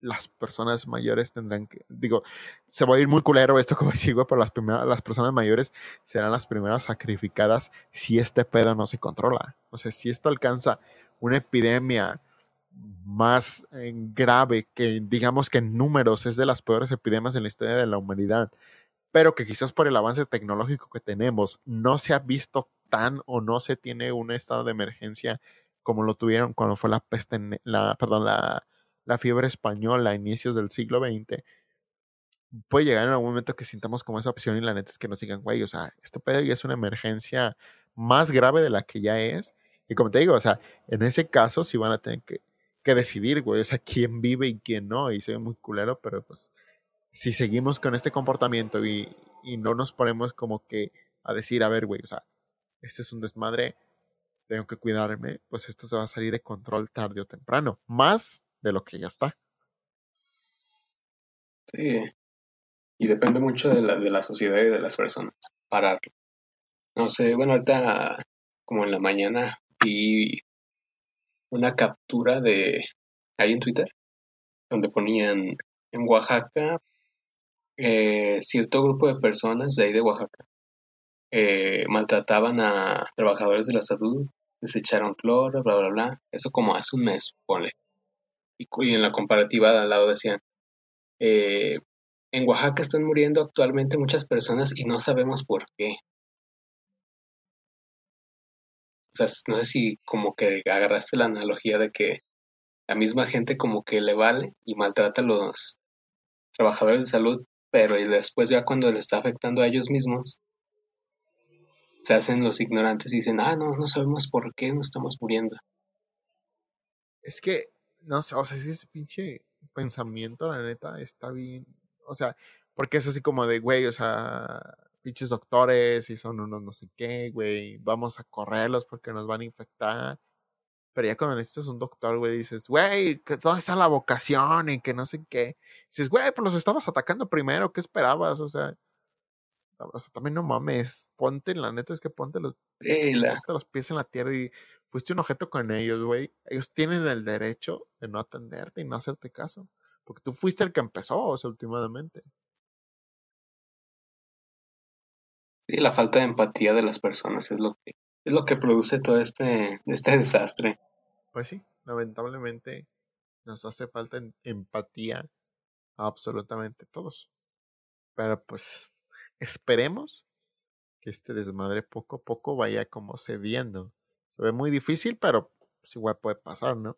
las personas mayores tendrán que, digo, se va a ir muy culero esto como digo, pero las, primeras, las personas mayores serán las primeras sacrificadas si este pedo no se controla. O sea, si esto alcanza una epidemia más eh, grave, que digamos que en números es de las peores epidemias en la historia de la humanidad, pero que quizás por el avance tecnológico que tenemos no se ha visto tan o no se tiene un estado de emergencia como lo tuvieron cuando fue la peste, la, perdón, la, la fiebre española a inicios del siglo XX, puede llegar en algún momento que sintamos como esa opción y la neta es que nos digan, güey, o sea, este pedo ya es una emergencia más grave de la que ya es. Y como te digo, o sea, en ese caso sí van a tener que, que decidir, güey, o sea, quién vive y quién no. Y soy muy culero, pero pues si seguimos con este comportamiento y, y no nos ponemos como que a decir, a ver, güey, o sea, este es un desmadre, tengo que cuidarme, pues esto se va a salir de control tarde o temprano. Más de lo que ya está. Sí. Y depende mucho de la, de la sociedad y de las personas. Pararlo. No sé, bueno, ahorita como en la mañana vi una captura de ahí en Twitter donde ponían en Oaxaca eh, cierto grupo de personas de ahí de Oaxaca eh, maltrataban a trabajadores de la salud, desecharon cloro, bla, bla, bla. Eso como hace un mes, ponle y, en la comparativa de al lado decían, eh, en Oaxaca están muriendo actualmente muchas personas y no sabemos por qué. O sea, no sé si como que agarraste la analogía de que la misma gente como que le vale y maltrata a los trabajadores de salud, pero y después ya cuando le está afectando a ellos mismos, se hacen los ignorantes y dicen, ah, no, no sabemos por qué no estamos muriendo. Es que, no sé, o sea, ese pinche pensamiento, la neta, está bien. O sea, porque es así como de, güey, o sea, pinches doctores y son unos no sé qué, güey, vamos a correrlos porque nos van a infectar. Pero ya cuando necesitas un doctor, güey, dices, güey, ¿dónde está la vocación? Y que no sé qué. Dices, güey, pues los estabas atacando primero, ¿qué esperabas? O sea, o sea, también no mames, ponte, la neta es que ponte los, los pies en la tierra y fuiste un objeto con ellos, güey. Ellos tienen el derecho de no atenderte y no hacerte caso. Porque tú fuiste el que empezó, o sea, últimamente. Sí, la falta de empatía de las personas es lo que, es lo que produce todo este, este desastre. Pues sí, lamentablemente nos hace falta empatía a absolutamente todos. Pero pues esperemos que este desmadre poco a poco vaya como cediendo. Se ve muy difícil, pero pues igual puede pasar, ¿no?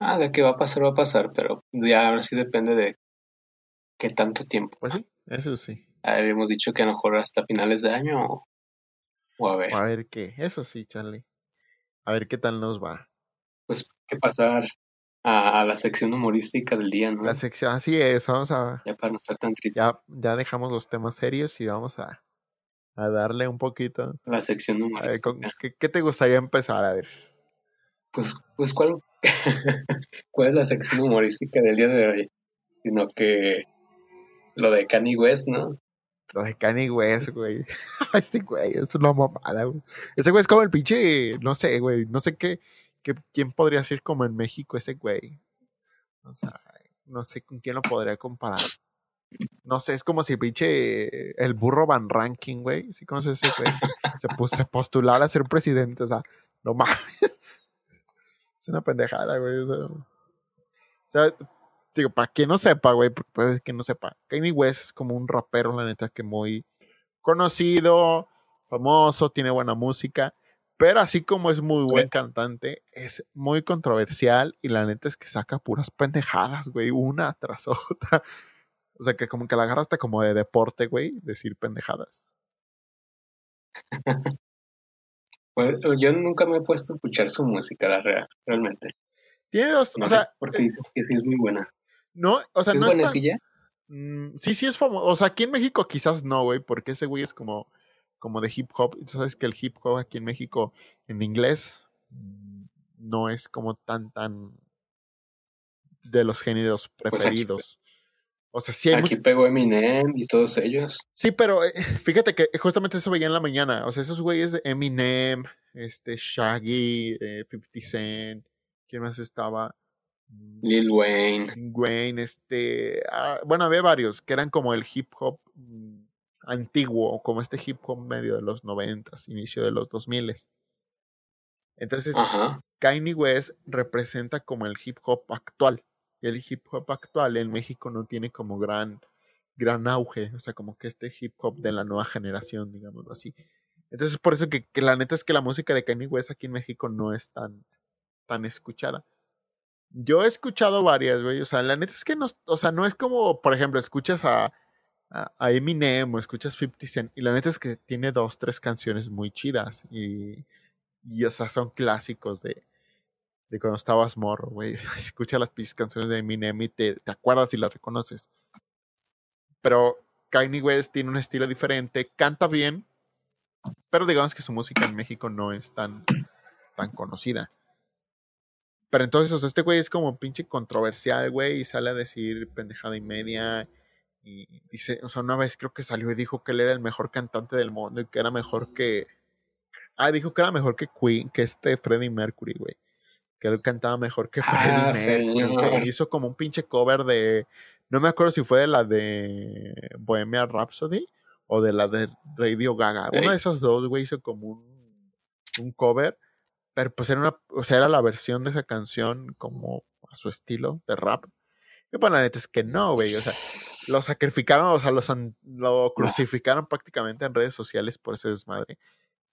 Ah, de qué va a pasar, va a pasar, pero ya ahora sí depende de qué tanto tiempo. Pues sí, eso sí. Habíamos dicho que a lo mejor hasta finales de año o, o a ver. a ver qué, eso sí, Charlie. A ver qué tal nos va. Pues qué pasar a, la sección humorística del día, ¿no? La sección, así es, vamos a... Ya para no estar tan triste. Ya, ya dejamos los temas serios y vamos a, a darle un poquito. La sección humorística. ¿qué, te gustaría empezar? A ver. Pues, pues ¿cuál, (laughs) ¿cuál es la sección humorística del día de hoy? Sino que lo de Kanye West, ¿no? Lo de Kanye West, güey. (laughs) este güey es una mamada, güey. Ese güey es como el pinche, no sé, güey, no sé qué ¿quién podría ser como en México ese güey? O sea, no sé con quién lo podría comparar. No sé, es como si pinche el burro Van Ranking, güey. ¿Sí conoces ese güey? Se, puso, a ser presidente, o sea, no mames. (laughs) Es una pendejada, güey. O sea, digo, para quien no sepa, güey, puede que no sepa. Kanye West es como un rapero, la neta, que muy conocido, famoso, tiene buena música. Pero así como es muy buen cantante, es muy controversial y la neta es que saca puras pendejadas, güey, una tras otra. O sea, que como que la agarraste como de deporte, güey, decir pendejadas. (laughs) Pues, yo nunca me he puesto a escuchar su música, la real, realmente. Tiene dos, o sea... Porque dices que sí es muy buena. No, o sea, ¿Es no es mm, sí, sí es famoso. O sea, aquí en México quizás no, güey, porque ese güey es como como de hip hop. Tú sabes que el hip hop aquí en México en inglés mm, no es como tan, tan de los géneros pues preferidos. o sea, sí hay Aquí pegó Eminem y todos ellos. Sí, pero eh, (laughs) fíjate que justamente eso veía en la mañana. O sea, esos güeyes de Eminem, este, Shaggy, 50 eh, Cent, ¿quién más estaba? Mm, Lil Wayne. Wayne, este. Ah, bueno, había varios que eran como el hip hop mm, antiguo, como este hip hop medio de los noventas, inicio de los dos miles. Entonces, Kanye West representa como el hip hop actual. Y el hip hop actual en México no tiene como gran, gran auge, o sea, como que este hip hop de la nueva generación, digámoslo así. Entonces, por eso que, que la neta es que la música de Kanye West aquí en México no es tan, tan escuchada. Yo he escuchado varias, güey. O sea, la neta es que no, o sea, no es como, por ejemplo, escuchas a, a, Eminem o escuchas 50 Cent y la neta es que tiene dos, tres canciones muy chidas y, y o sea, son clásicos de, de cuando estabas morro, güey. (laughs) Escucha las canciones de Eminem y te, te acuerdas y las reconoces. Pero Kanye West tiene un estilo diferente, canta bien, pero digamos que su música en México no es tan, tan conocida. Pero entonces, o sea, este güey es como pinche controversial, güey, y sale a decir pendejada y media y dice, o sea, una vez creo que salió y dijo que él era el mejor cantante del mundo y que era mejor que. Ah, dijo que era mejor que Queen, que este Freddie Mercury, güey. Que él cantaba mejor que Freddie ah, Mercury. hizo como un pinche cover de. No me acuerdo si fue de la de Bohemia Rhapsody o de la de Radio Gaga. Una de esas dos, güey, hizo como un, un cover. Pero pues era una. O sea, era la versión de esa canción como a su estilo de rap. Y pues la neta es que no, güey. O sea, lo sacrificaron, o sea, lo crucificaron prácticamente en redes sociales por ese desmadre.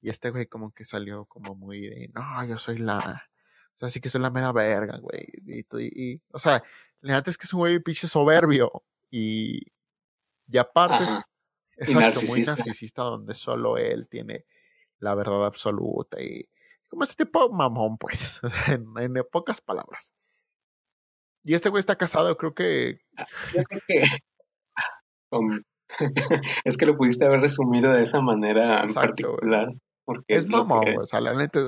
Y este güey como que salió como muy de, no, yo soy la, o sea, sí que soy la mera verga, güey. Y, o sea, la neta es que es un güey pinche soberbio. Y, y aparte, es, exacto, muy narcisista donde solo él tiene la verdad absoluta. Y como ese tipo mamón, pues, (laughs) en, en pocas palabras. Y este güey está casado, creo que. Ah, yo creo que. (laughs) (laughs) es que lo pudiste haber resumido de esa manera en particular. Porque es, mamón, o sea, la neta,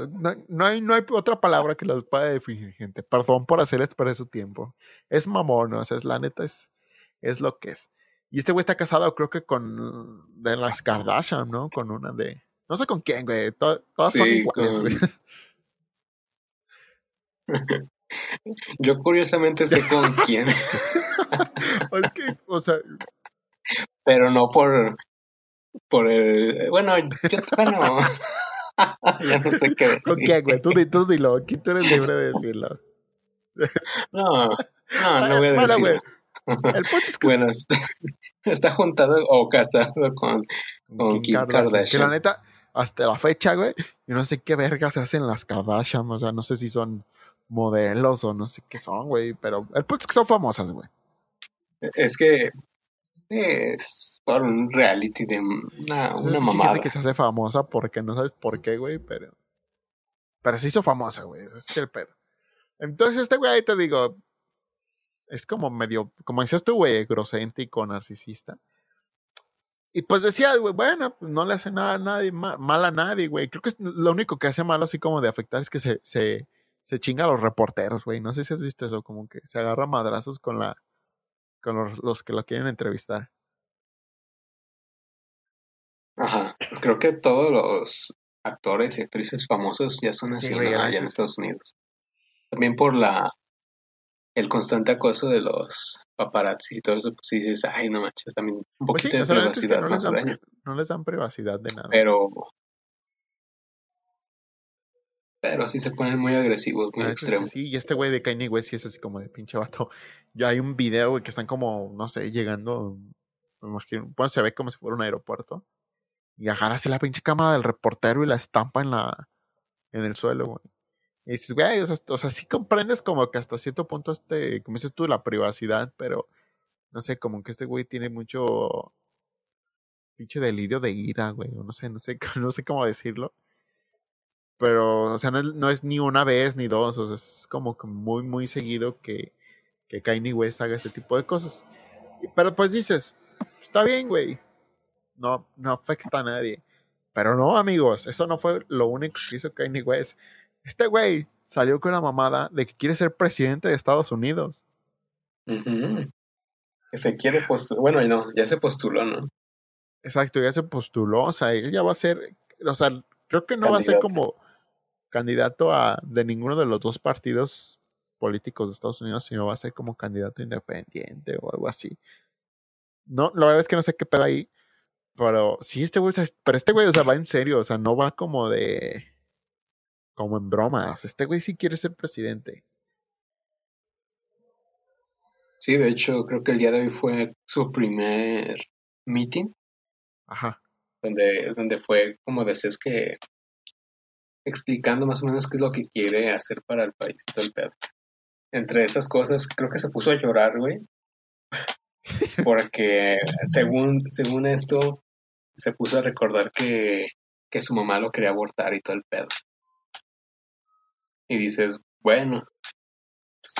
no, hay, no hay otra palabra que lo pueda definir, gente. Perdón por hacer esto para su tiempo. Es mamón, o sea, es la neta, es, es lo que es. Y este güey está casado, creo que con de las Kardashian, ¿no? Con una de. No sé con quién, güey. todas son iguales, güey. (laughs) Yo curiosamente sé con (laughs) quién. (laughs) es que, o sea. Pero no por. Por el. Bueno, yo bueno. ya no sé qué decir. ¿Con quién, güey? Tú, tú dilo. Aquí tú eres libre de decirlo. no, no, no voy a decirlo. El es que bueno, está, juntado o casado con, con Kim, Kardashian. Que la neta, hasta la fecha, güey, yo no sé qué verga se hacen las Kardashian. O sea, no sé si son modelos o no sé qué son, güey. Pero el punto es que son famosas, güey. Es que es por un reality de una, una mamada. que se hace famosa porque no sabes por qué, güey, pero. Pero se hizo famosa, güey. Ese es el pedo. Entonces, este güey, ahí te digo. Es como medio. Como decías tú, güey, egocéntrico, narcisista. Y pues decía, güey, bueno, pues no le hace nada a nadie, mal a nadie, güey. Creo que lo único que hace malo así como de afectar es que se, se, se chinga a los reporteros, güey. No sé si has visto eso, como que se agarra madrazos con la con los, que lo quieren entrevistar. Ajá, creo que todos los actores y actrices famosos ya son así allá en Estados Unidos. También por la el constante acoso de los paparazzi y todo eso, pues dices, ay, no manches, también un pues poquito de privacidad no, les dan, no les dan privacidad de nada. Pero pero sí se ponen muy agresivos, muy extremos. Sí, y este güey de Kanye West sí es así como de pinche vato. Ya hay un video, güey, que están como, no sé, llegando, me imagino, pues se ve como si fuera un aeropuerto. Y agarra así la pinche cámara del reportero y la estampa en la, en el suelo, güey. Y dices, güey, o sea, o sea, sí comprendes como que hasta cierto punto este, como dices tú, la privacidad, pero no sé, como que este güey tiene mucho pinche delirio de ira, güey, no sé, no sé, (laughs) no sé cómo decirlo pero, o sea, no es, ni una vez ni dos, o sea, es como que muy, muy seguido que, que Kanye West haga ese tipo de cosas. Pero pues dices, está bien, güey, no, no afecta a nadie. Pero no, amigos, eso no fue lo único que hizo Kanye West. Este güey salió con la mamada de que quiere ser presidente de Estados Unidos. Que se quiere postular. Bueno, no, ya se postuló, ¿no? Exacto, ya se postuló. O sea, ella va a ser. O sea, creo que no va a ser como candidato a de ninguno de los dos partidos políticos de Estados Unidos, sino va a ser como candidato independiente o algo así. No, la verdad es que no sé qué pedo ahí. Pero sí, este güey, pero este güey, o sea, va en serio, o sea, no va como de. Como en bromas. Este güey sí quiere ser presidente. Sí, de hecho, creo que el día de hoy fue su primer meeting. Ajá. Donde, donde fue como decías que explicando más o menos qué es lo que quiere hacer para el país y todo el pedo. Entre esas cosas, creo que se puso a llorar, güey. (laughs) Porque según, según esto, se puso a recordar que, que su mamá lo quería abortar y todo el pedo. Y dices, bueno, pues,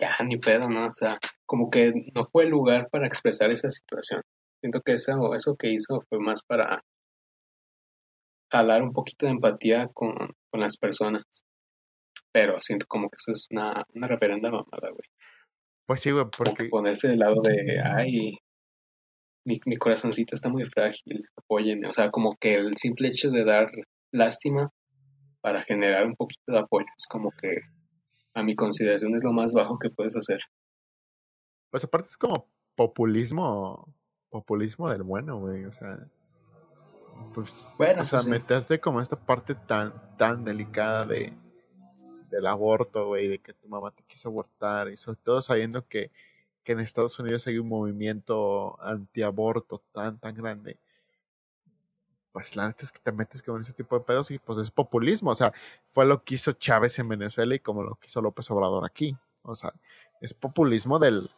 ya ni pedo, ¿no? O sea, como que no fue el lugar para expresar esa situación. Siento que eso, eso que hizo fue más para jalar un poquito de empatía con, con las personas. Pero siento como que eso es una, una reverenda mamada, güey. Pues sí, güey, porque... ponerse del lado de, ay, mi, mi corazoncito está muy frágil, apóyenme. O sea, como que el simple hecho de dar lástima para generar un poquito de apoyo es como que a mi consideración es lo más bajo que puedes hacer. Pues aparte es como populismo, populismo del bueno, güey, o sea, pues, bueno, o sea, meterte como esta parte tan, tan delicada de, del aborto, güey, de que tu mamá te quiso abortar, y sobre todo sabiendo que, que en Estados Unidos hay un movimiento antiaborto tan, tan grande, pues la neta es que te metes con ese tipo de pedos y pues es populismo, o sea, fue lo que hizo Chávez en Venezuela y como lo que hizo López Obrador aquí, o sea, es populismo del,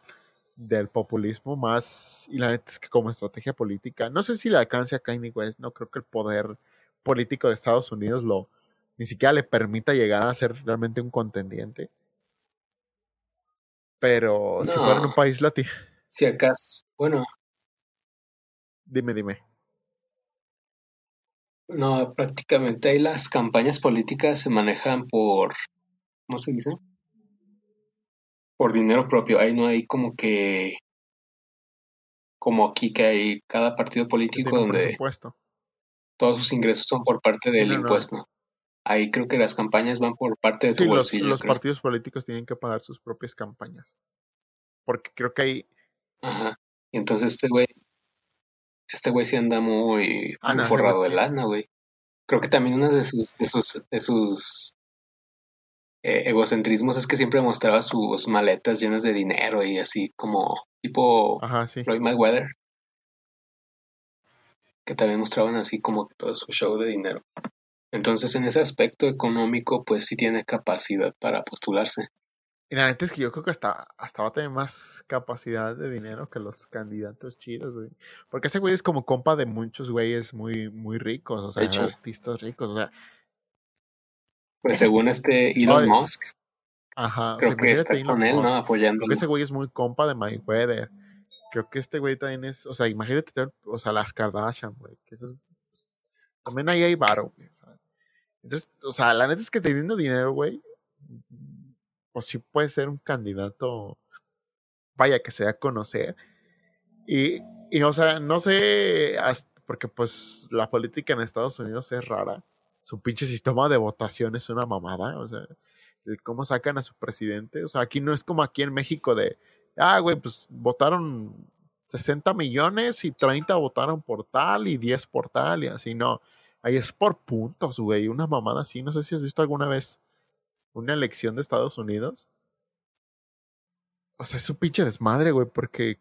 del populismo más, y la neta es que como estrategia política, no sé si le alcance a Kanye West, no creo que el poder político de Estados Unidos lo ni siquiera le permita llegar a ser realmente un contendiente. Pero si fuera en un país latino. Si acaso, bueno. Dime, dime. No, prácticamente ahí las campañas políticas se manejan por, ¿cómo se dice? Por dinero propio. Ahí no hay como que, como aquí que hay cada partido político donde todos sus ingresos son por parte del impuesto. Ahí creo que las campañas van por parte de tu bolsillo. Los, los partidos políticos tienen que pagar sus propias campañas. Porque creo que hay. Ajá. Y entonces este güey. Este güey sí anda muy, ah, forrado de lana, güey. Creo que también uno de sus, de sus, de sus eh, egocentrismos es que siempre mostraba sus maletas llenas de dinero y así como tipo Ajá, sí. Floyd Mayweather. Que también mostraban así como todo su show de dinero. Entonces, en ese aspecto económico, pues sí tiene capacidad para postularse. Y la neta es que yo creo que hasta, hasta va a tener más capacidad de dinero que los candidatos chidos, güey. Porque ese güey es como compa de muchos güeyes muy, muy ricos, o sea, artistas ricos, o sea. Pues según este Elon Musk. Ajá. Creo que está con él, ¿no? Apoyando. Creo que ese güey es muy compa de Mayweather. Creo que este güey también es, o sea, imagínate, o sea, las Kardashian, güey. Que eso también ahí hay varo, güey. Entonces, o sea, la neta es que teniendo dinero, güey, pues sí puede ser un candidato, vaya, que se da a conocer. Y, y, o sea, no sé, porque pues la política en Estados Unidos es rara. Su pinche sistema de votación es una mamada, o sea, cómo sacan a su presidente. O sea, aquí no es como aquí en México de, ah, güey, pues votaron 60 millones y 30 votaron por tal y 10 por tal y así, no. Ahí es por puntos, güey. Una mamada así. No sé si has visto alguna vez una elección de Estados Unidos. O sea, es un pinche desmadre, güey, porque.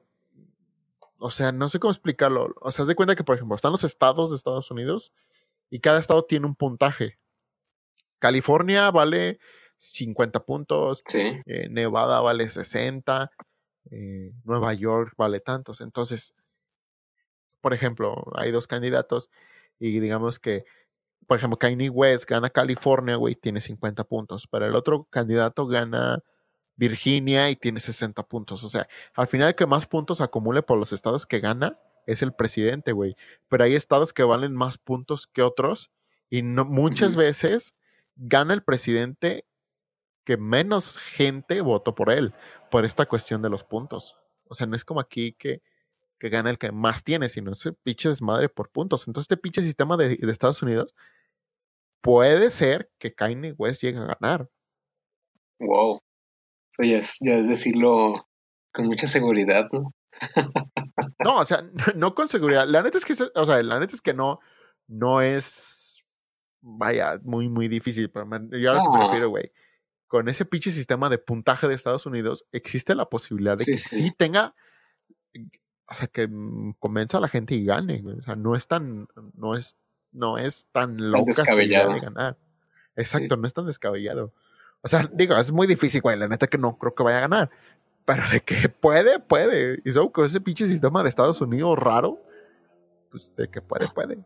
O sea, no sé cómo explicarlo. O sea, haz de cuenta que, por ejemplo, están los estados de Estados Unidos y cada estado tiene un puntaje. California vale 50 puntos. Eh, Nevada vale 60. Eh, Nueva York vale tantos. Entonces, por ejemplo, hay dos candidatos y digamos que, por ejemplo, Kanye West gana California, güey, tiene 50 puntos, pero el otro candidato gana Virginia y tiene 60 puntos. O sea, al final el que más puntos acumule por los estados que gana es el presidente, güey. Pero hay estados que valen más puntos que otros y no, muchas veces gana el presidente que menos gente votó por él, por esta cuestión de los puntos. O sea, no es como aquí que que gana el que más tiene, sino ese pinche desmadre por puntos. Entonces, este pinche sistema de, Estados Unidos puede ser que Kanye West llegue a ganar. Wow. Eso ya es, decirlo con mucha seguridad, ¿no? (laughs) no, o sea, no con seguridad. La neta es que, o sea, la neta es que no, no es, vaya, muy, muy difícil. Pero yo a lo que me refiero, güey, con ese pinche sistema de puntaje de Estados Unidos, existe la posibilidad de que sí tenga o sea, que mm, convenza a la gente y gane. O sea, no es tan, no es, no es tan loca de ganar. Exacto, no es tan descabellado. O sea, digo, es muy difícil, güey. La neta que no creo que vaya a ganar. Pero de que (laughs) puede, puede. Y so, con ese pinche sistema de Estados Unidos raro, pues de que puede, puede.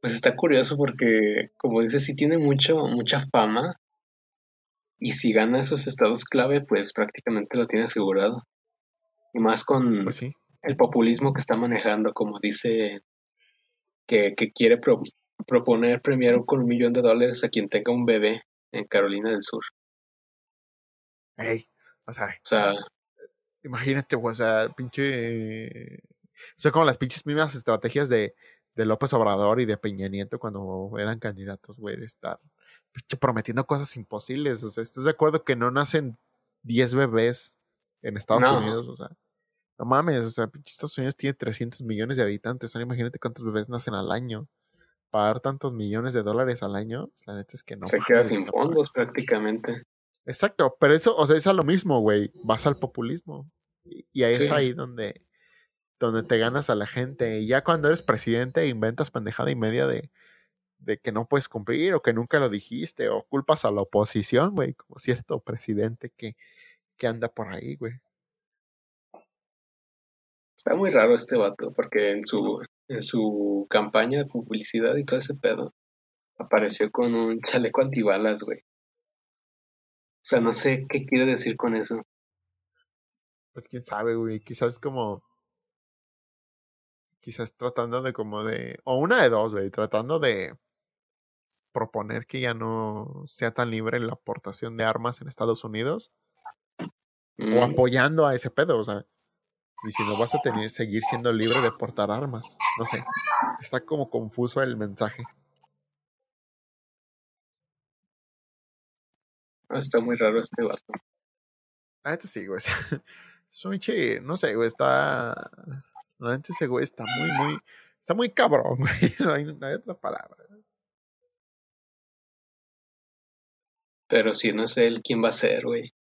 Pues está curioso porque, como dices, sí tiene mucho, mucha fama. Y si gana esos estados clave, pues prácticamente lo tiene asegurado. Y más con pues el populismo que está manejando, como dice que, quiere proponer primero con un millón de dólares a quien tenga un bebé en Carolina del Sur. Ey, o sea, imagínate, o sea, pinche. Son como las pinches mismas estrategias de, de López Obrador y de Peña Nieto cuando eran candidatos, güey, de estar prometiendo cosas imposibles. O sea, ¿estás de acuerdo que no nacen 10 bebés en Estados Unidos? O sea, no mames, o sea, Estados Unidos tiene 300 millones de habitantes. Ahora imagínate cuántos bebés nacen al año. pagar tantos millones de dólares al año, la neta es que no. Se queda sin fondos prácticamente. Exacto, pero eso, o sea, es a lo mismo, güey. Vas al populismo. Y, ahí es ahí donde, donde te ganas a la gente. Y ya cuando eres presidente, inventas pendejada y media de, de que no puedes cumplir o que nunca lo dijiste o culpas a la oposición, güey, como cierto presidente que, que anda por ahí, güey. Está muy raro este vato, porque en su, en su campaña de publicidad y todo ese pedo, apareció con un chaleco antibalas, güey. O sea, no sé qué quiere decir con eso. Pues quién sabe, güey. Quizás como. Quizás tratando de como de. O una de dos, güey. Tratando de proponer que ya no sea tan libre la aportación de armas en Estados Unidos. O mm. apoyando a ese pedo, o sea. Y si no vas a tener, seguir siendo libre de portar armas. No sé. Está como confuso el mensaje. Está muy raro este vato. La neta sí, güey. (laughs) Es un che, no sé, güey, está. La neta ese güey está muy, muy. Está muy cabrón, (laughs) güey. No hay, no hay otra palabra. Pero si no es él, ¿quién va a ser, güey?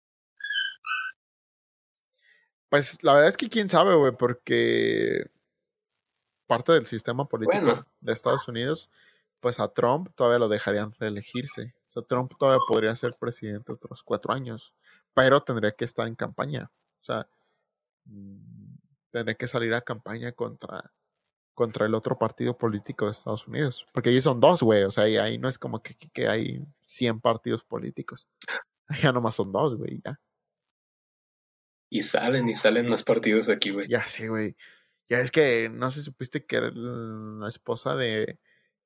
Pues la verdad es que quién sabe, güey, porque parte del sistema político de Estados Unidos, pues a Trump todavía lo dejarían reelegirse. O sea, Trump todavía podría ser presidente otros cuatro años, pero tendría que estar en campaña. O sea, mm, tendría que salir a campaña contra, contra el otro partido político de Estados Unidos. Porque ahí son dos, güey. O sea, ahí, no es como que, que hay 100 partidos políticos. (laughs) Ya nomás son dos, güey, ya. Y salen y salen más partidos aquí, güey. Ya sí, güey. Ya es que no sé si supiste que era la esposa de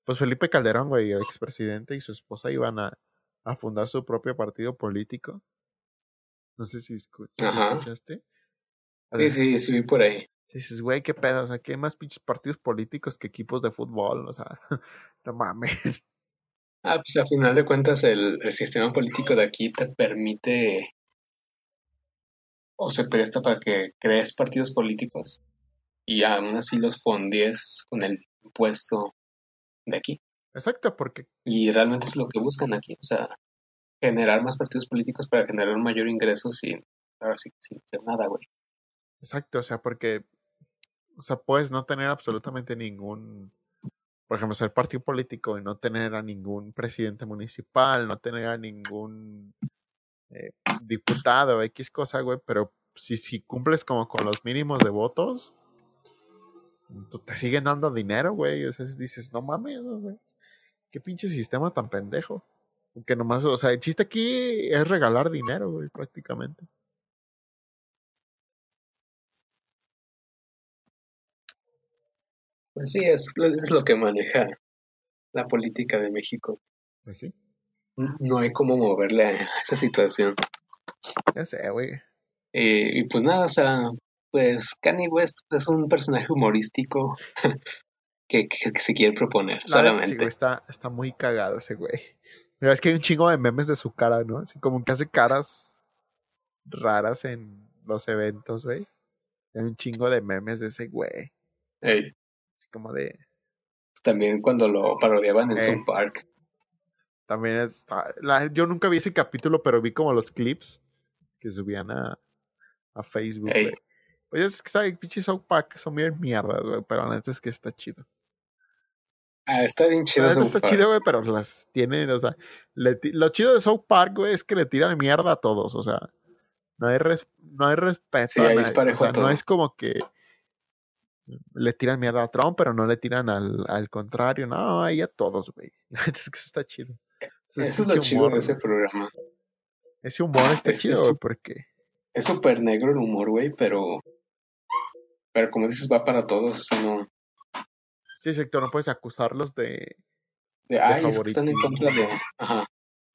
pues Felipe Calderón, güey, el expresidente y su esposa iban a, a fundar su propio partido político. No sé si escuchaste. Sí, sí, sí, vi por ahí. Dices, güey, qué pedo, o sea, ¿qué más pinches partidos políticos que equipos de fútbol? O sea, (laughs) no mames. Ah, pues a final de cuentas el, el sistema político de aquí te permite o se presta para que crees partidos políticos y aún así los fondies con el impuesto de aquí. Exacto, porque... Y realmente es lo que buscan aquí, o sea, generar más partidos políticos para generar un mayor ingreso sin, sin hacer nada, güey. Exacto, o sea, porque, o sea, puedes no tener absolutamente ningún, por ejemplo, ser partido político y no tener a ningún presidente municipal, no tener a ningún eh, diputado, X cosa, güey, pero si, si cumples como con los mínimos de votos, te siguen dando dinero, güey. O sea, dices, no mames, güey. Qué pinche sistema tan pendejo. Que nomás, o sea, el chiste aquí es regalar dinero, güey, prácticamente. Pues sí, es, es lo que maneja la política de México. Pues sí. No hay cómo moverle a esa situación. Ya sé, güey. Eh, y pues nada, o sea, pues Kanye West es un personaje humorístico (laughs) que, se quiere proponer solamente. está, está muy cagado ese güey. Mira, es que hay un chingo de memes de su cara, ¿no? Así como que hace caras raras en los eventos, güey. Hay un chingo de memes de ese güey. Ey. Así como de... También cuando lo parodiaban en Sun Park. También está... yo nunca vi ese capítulo, pero vi como los clips que subían a, a Facebook, güey. Oye, es que sabe, pinche South Park son bien mierdas, güey, pero la neta es que está chido. Ah, está bien chido. La está chido, güey, pero las tienen, o sea, lo chido de South Park, güey, es que le tiran mierda a todos, o sea, no hay, no hay respeto. Sí, ahí es parejo o sea, No es como que le tiran mierda a Trump, pero no le tiran al, al contrario, no, ahí a todos, güey. (laughs) es que eso está chido. Eso, es lo chido de ese programa. Ese humor está chido, güey, porque... Es súper negro el humor, güey, pero pero como dices, va para todos, o sea, no. Sí, exacto, no puedes acusarlos de. De, ay, es que están en contra de. Ajá.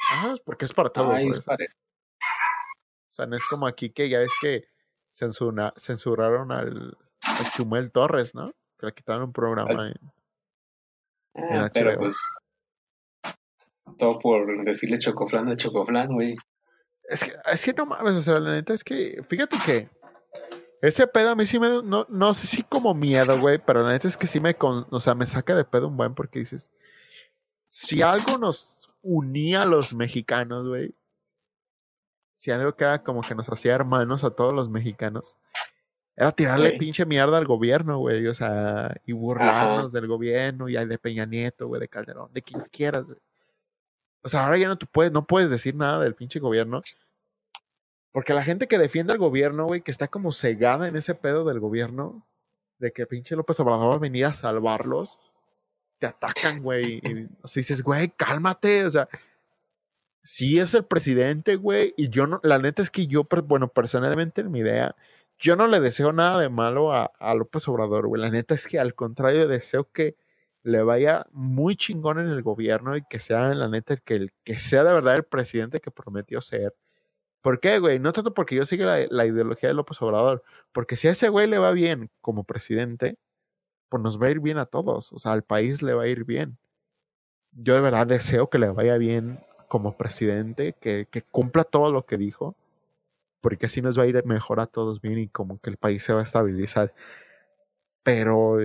Ajá, porque es para todos. Ay, es para... O sea, no es como aquí que ya ves que censura, censuraron al, Chumel Torres, ¿no? Que le quitaron un programa en. Ah, pero pues. Todo por decirle chocoflan a chocoflan, güey. Es que, es que no mames, o sea, la neta es que. Fíjate que ese pedo a mí sí me, no, no sé si como miedo, güey, pero la neta es que sí me, con, o sea, me saca de pedo un buen porque dices, si algo nos unía a los mexicanos, güey, si algo que era como que nos hacía hermanos a todos los mexicanos, era tirarle pinche mierda al gobierno, güey, o sea, y burlarnos del gobierno y de Peña Nieto, güey, de Calderón, de quien quieras, güey. O sea, ahora ya no, tú puedes, no puedes decir nada del pinche gobierno. Porque la gente que defiende al gobierno, güey, que está como cegada en ese pedo del gobierno, de que pinche López Obrador va a venir a salvarlos, te atacan, güey. Y, o sea, dices, güey, cálmate. O sea, sí es el presidente, güey. Y yo no, la neta es que yo, bueno, personalmente en mi idea, yo no le deseo nada de malo a, a López Obrador, güey. La neta es que al contrario, deseo que le vaya muy chingón en el gobierno y que sea, la neta, que, el, que sea de verdad el presidente que prometió ser. ¿Por qué, güey? No tanto porque yo siga la, la, ideología de López Obrador, porque si a ese güey le va bien como presidente, pues nos va a ir bien a todos, o sea, al país le va a ir bien. Yo de verdad deseo que le vaya bien como presidente, que, que cumpla todo lo que dijo, porque así nos va a ir mejor a todos bien y como que el país se va a estabilizar. Pero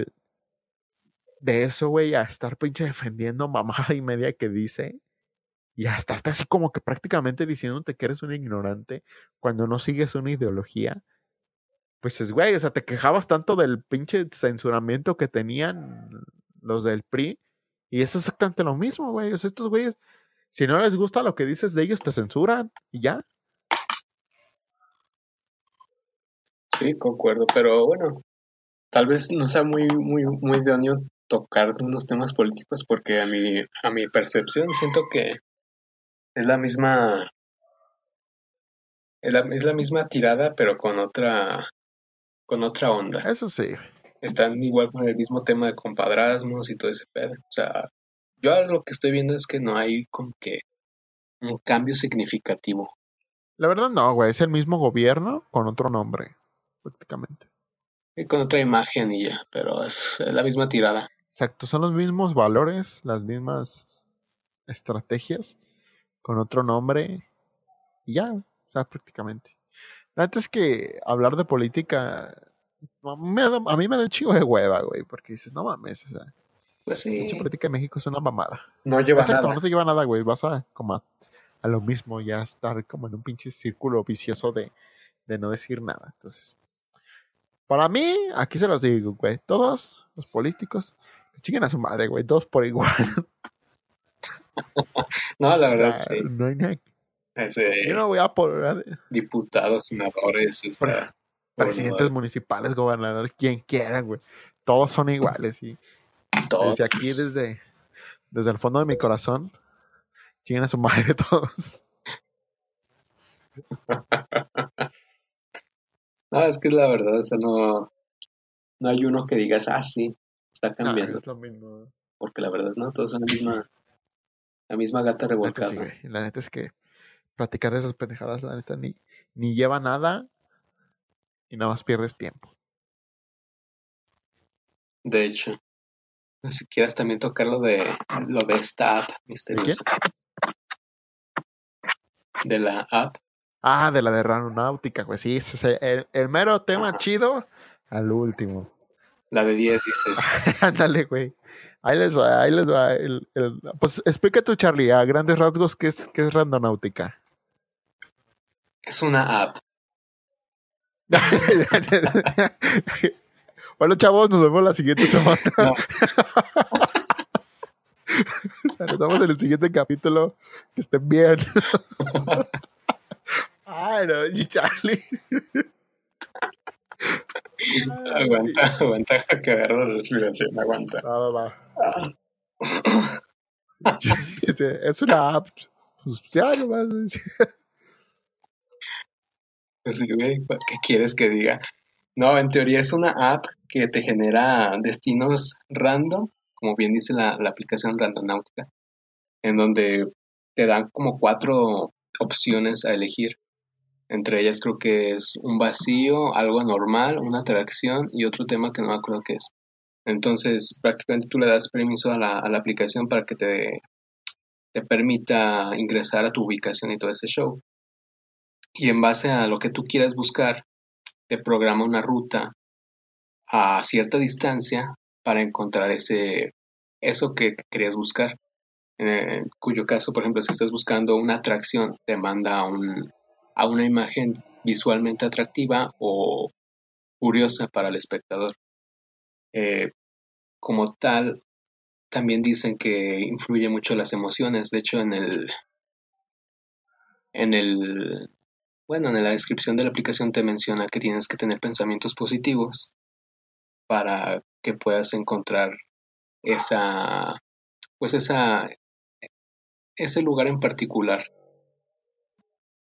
de eso, güey, a estar pinche defendiendo mamada y media que dice y a estarte así como que prácticamente diciéndote que eres un ignorante cuando no sigues una ideología. Pues es, güey, o sea, te quejabas tanto del pinche censuramiento que tenían los del PRI y es exactamente lo mismo, güey. O sea, estos güeyes, si no les gusta lo que dices de ellos, te censuran y ya. Sí, concuerdo, pero bueno, tal vez no sea muy, muy, muy idóneo tocar unos temas políticos porque a mi, a mi percepción siento que es la misma es la, es la misma tirada pero con otra con otra onda. Eso sí. Están igual con el mismo tema de compadrazmos y todo ese pedo. O sea, yo lo que estoy viendo es que no hay como que un cambio significativo. La verdad no, güey, es el mismo gobierno con otro nombre, prácticamente. Y con otra imagen y ya, pero es la misma tirada. Exacto, son los mismos valores, las mismas estrategias, con otro nombre, y ya, o sea, prácticamente. Antes es que hablar de política, a mí me da un chivo de hueva, güey, porque dices, no mames, o sea. Pues sí. La política de México es una mamada. No lleva Exacto, nada. no te lleva nada, güey. Vas a, como a, a, lo mismo, ya estar como en un pinche círculo vicioso de, de no decir nada. Entonces, para mí, aquí se los digo, güey. Todos los políticos Chinguen a su madre, güey, todos por igual. (laughs) no, la verdad, o sea, sí. No hay nada. Ese, Yo no voy a por diputados, senadores, presidentes municipales, gobernadores, quien quiera, güey. Todos son iguales. Y todos. desde aquí, desde, desde el fondo de mi corazón, chinguen a su madre (laughs) todos. (laughs) no, es que es la verdad, o sea, no, no hay uno que digas, ah, sí, está cambiando. No, es lo mismo. Porque la verdad, no, todos son la misma, la misma gata revolcada. La neta, sí, la neta es que platicar de esas pendejadas, la neta, ni, ni lleva nada y nada más pierdes tiempo. De hecho, si quieras también tocar lo de lo de esta app misteriosa. ¿De, ¿De la app. Ah, de la de Ranonáutica, pues sí, ese, el, el, mero tema chido al último. La de 10 dices. (laughs) Ándale, güey. Ahí les va, ahí les va. El, el, pues explica tú, Charlie, a grandes rasgos, ¿qué es, qué es Randonáutica? Es una app. (laughs) bueno, chavos, nos vemos la siguiente (laughs) semana. No. nos vemos en el siguiente capítulo. Que estén bien. Ay, no, Charlie. (laughs) aguanta, aguanta que agarro la respiración, aguanta. Va, va, va. Ah. es una app. Pues ya nomás. Pues, güey, ¿qué quieres que diga? No, en teoría es una app que te genera destinos random, como bien dice la, la aplicación Randonáutica, en donde te dan como cuatro opciones a elegir. Entre ellas creo que es un vacío, algo anormal, una atracción y otro tema que no me acuerdo qué es. Entonces, prácticamente tú le das permiso a la, a la aplicación para que te, te permita ingresar a tu ubicación y todo ese show. Y en base a lo que tú quieras buscar, te programa una ruta a cierta distancia para encontrar ese, eso que querías buscar. en cuyo caso, por ejemplo, si estás buscando una atracción, te manda un, a una imagen visualmente atractiva o curiosa para el espectador. Eh, como tal, también dicen que influye mucho las emociones. De hecho, en el, en el, bueno, en la descripción de la aplicación te menciona que tienes que tener pensamientos positivos para que puedas encontrar esa, pues esa, ese lugar en particular.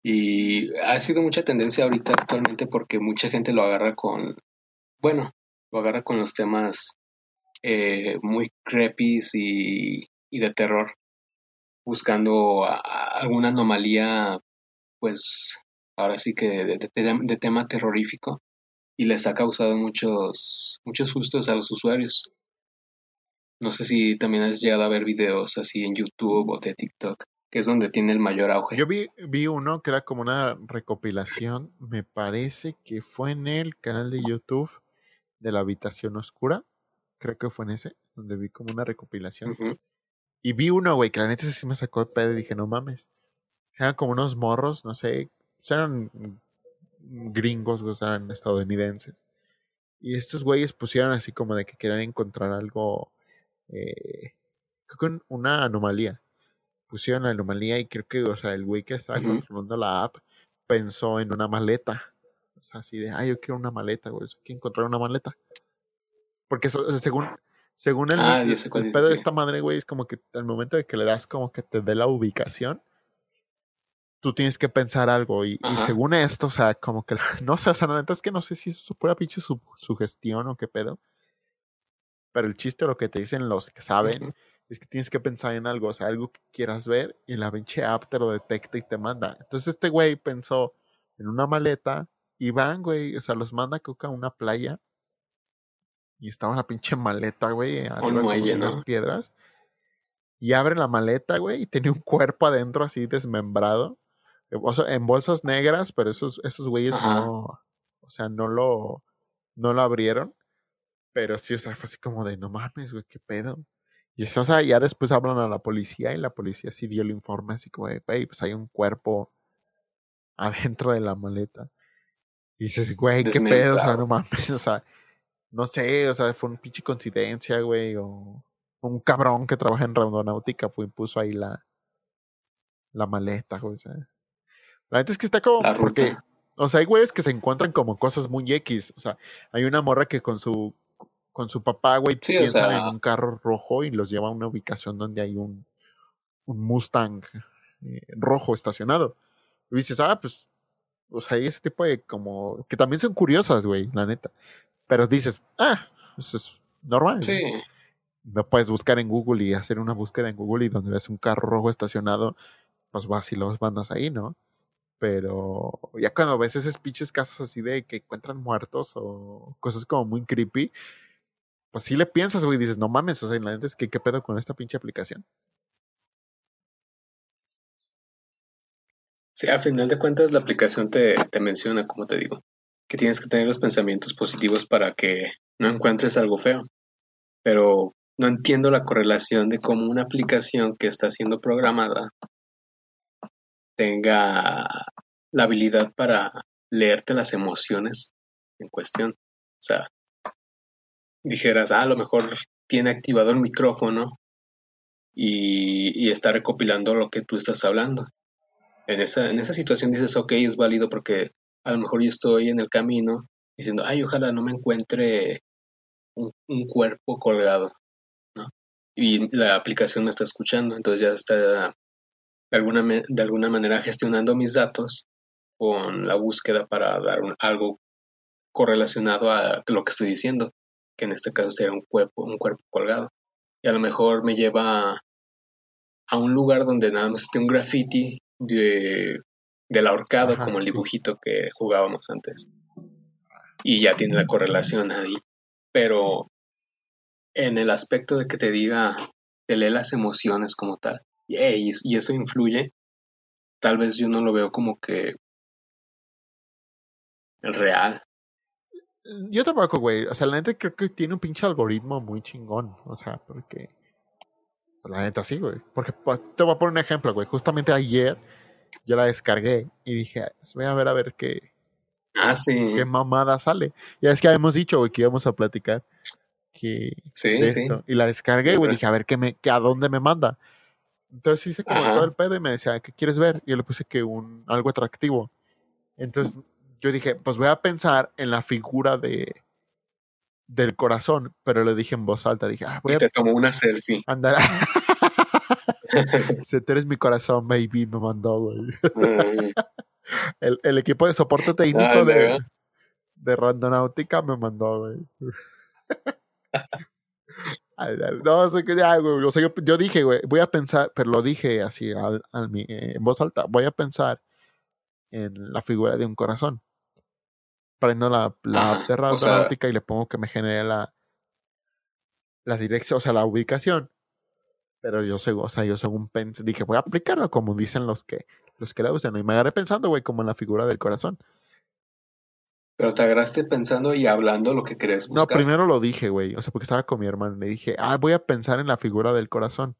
Y ha sido mucha tendencia ahorita actualmente porque mucha gente lo agarra con, bueno, lo agarra con los temas eh, muy creepy y, y, de terror, buscando alguna anomalía, pues ahora sí que de, de, tema terrorífico y les ha causado muchos, muchos sustos a los usuarios. No sé si también has llegado a ver videos así en YouTube o de TikTok, que es donde tiene el mayor auge. Yo vi, vi uno que era como una recopilación, me parece que fue en el canal de YouTube de la habitación oscura, creo que fue en ese, donde vi como una recopilación. Y vi uno, güey, que la neta sí me sacó de pedo y dije, no mames. Eran como unos morros, no sé, eran gringos, o eran estadounidenses. Y estos güeyes pusieron así como de que querían encontrar algo, eh, creo que una anomalía. Pusieron la anomalía y creo que, o sea, el güey que estaba controlando la app pensó en una maleta. O sea, así de, ay, yo quiero una maleta, güey, hay que encontrar una maleta. Porque según, según el, ah, el pedo de esta madre, güey, es como que al momento de que le das como que te dé la ubicación, tú tienes que pensar algo. Y, según esto, o sea, como que (laughs) no sé, o sea, la neta es que no sé si es su pura pinche su, sugestión o qué pedo. Pero el chiste, lo que te dicen los que saben, es que tienes que pensar en algo, o sea, algo que quieras ver, y la pinche app te lo detecta y te manda. Entonces este güey pensó en una maleta, y van, güey, o sea, los manda creo que a una playa. Y estaba la pinche maleta, güey, arriba de las piedras. Y abre la maleta, güey, y tenía un cuerpo adentro así desmembrado en bolsas negras, pero esos, esos güeyes no, o sea, no lo, no lo abrieron. Pero sí, o sea, fue así como de, no mames, güey, qué pedo. Y o sea, ya después hablan a la policía y la policía sí dio el informe así como de, güey, pues hay un cuerpo adentro de la maleta. Y dices, güey, qué pedo, o sea, no mames, o sea, no sé, o sea, fue una pinche coincidencia, güey, o un cabrón que trabaja en Randonáutica fue puso ahí la, la maleta, güey, o sea. La neta es que está como. porque, o sea, hay güeyes que se encuentran como cosas muy X. O sea, hay una morra que con su con su papá, güey, piensan en un carro rojo y los lleva a una ubicación donde hay un, un Mustang eh, rojo estacionado. Y dices, ah, pues, o sea, hay ese tipo de como, que también son curiosas, güey, la neta. Pero dices, ah, eso es normal. Sí. ¿no? puedes buscar en Google y hacer una búsqueda en Google y donde ves un carro rojo estacionado, pues vas y los mandas ahí, ¿no? pero ya cuando ves esos pinches casos así de que encuentran muertos o cosas como muy creepy, pues sí le piensas, güey, dices, no mames, o sea, la neta es que qué pedo con esta pinche aplicación. Sí, a final de cuentas la aplicación te, te menciona, como te digo, que tienes que tener los pensamientos positivos para que no encuentres algo feo. Pero no entiendo la correlación de cómo una aplicación que está siendo programada tenga la habilidad para leerte las emociones en cuestión. O sea, dijeras, ah, a lo mejor tiene activado el micrófono y, está recopilando lo que tú estás hablando. En esa, en esa situación dices, ok, es válido porque a lo mejor yo estoy en el camino diciendo, ay, ojalá no me encuentre un, un cuerpo colgado, ¿no? Y la aplicación me está escuchando, entonces ya está de alguna, de alguna manera gestionando mis datos con la búsqueda para dar algo correlacionado a lo que estoy diciendo, que en este caso sería un cuerpo, un cuerpo colgado. Y a lo mejor me lleva a un lugar donde nada más esté un graffiti de, del ahorcado, como el dibujito que jugábamos antes. Y ya tiene la correlación ahí. Pero en el aspecto de que te diga, te lee las emociones como tal, y eso influye, tal vez yo no lo veo como que el real. Yo tampoco, güey. O sea, la neta creo que tiene un pinche algoritmo muy chingón. O sea, porque. Pues la neta sí, güey. Porque pues, te voy a poner un ejemplo, güey. Justamente ayer yo la descargué y dije, pues, voy a ver a ver qué, Ah, sí. qué mamada sale. Ya es que habíamos dicho, güey, que íbamos a platicar que Sí, de sí. Y la descargué, güey. Dije, a ver qué me, qué, a dónde me manda. Entonces hice como Ajá. todo el pedo y me decía, ¿qué quieres ver? Y yo le puse que un algo atractivo. Entonces yo dije, pues voy a pensar en la figura de del corazón, pero le dije en voz alta, dije, ah, voy Y a te tomó una selfie. andar. Si (laughs) (laughs) tú eres mi corazón, baby, me mandó, güey. Mm, (laughs) El, el equipo de soporte técnico Ah, de, de Randonáutica me mandó, güey. No, sea, que ya, güey, o sea, yo, yo dije, güey, voy a pensar, pero lo dije así al, al mi- eh, en voz alta, voy a pensar en la figura de un corazón. Prendo la, la o sea- Randonáutica y le pongo que me genere la, la dirección, o sea, la ubicación. Pero yo sé, o sea, yo según pensé, dije, voy a aplicarlo como dicen los que, los que la usan. Y me agarré pensando, güey, como en la figura del corazón. Pero te agarraste pensando y hablando lo que querés No, primero lo dije, güey. O sea, porque estaba con mi hermano. Le dije, ah, voy a pensar en la figura del corazón.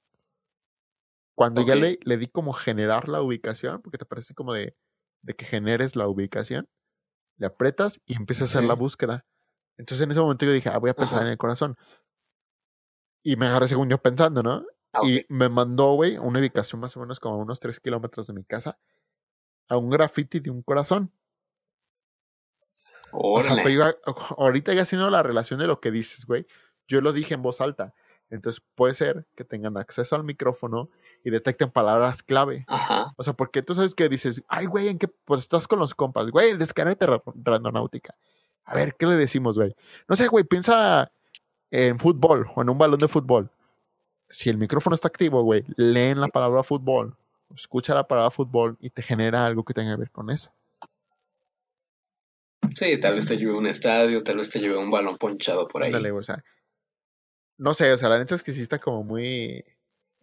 Cuando ya Ok. le, le di como generar la ubicación, porque te parece como de, de que generes la ubicación, le aprietas y empieza a hacer la búsqueda. Entonces en ese momento yo dije, ah, voy a pensar Ajá. en el corazón. Y me agarré según yo pensando, ¿no? Ah. Y me mandó, güey, a una ubicación más o menos como a unos 3 kilómetros de mi casa, a un graffiti de un corazón. O sea, yo ahorita ya haciendo la relación de lo que dices, güey, yo lo dije en voz alta. Entonces puede ser que tengan acceso al micrófono y detecten palabras clave. Ajá. O sea, porque tú sabes que dices, ay, güey, ¿en qué? Pues estás con los compas, güey, descárgate Ra- Randonáutica. A ver, ¿qué le decimos, güey? No sé, güey, piensa en fútbol o en un balón de fútbol. Si el micrófono está activo, güey, leen la palabra fútbol, escucha la palabra fútbol y te genera algo que tenga que ver con eso. Sí, tal vez te lleve a un estadio, tal vez te lleve un balón ponchado por ahí. Güey, o sea, no sé, o sea, la neta es que sí está como muy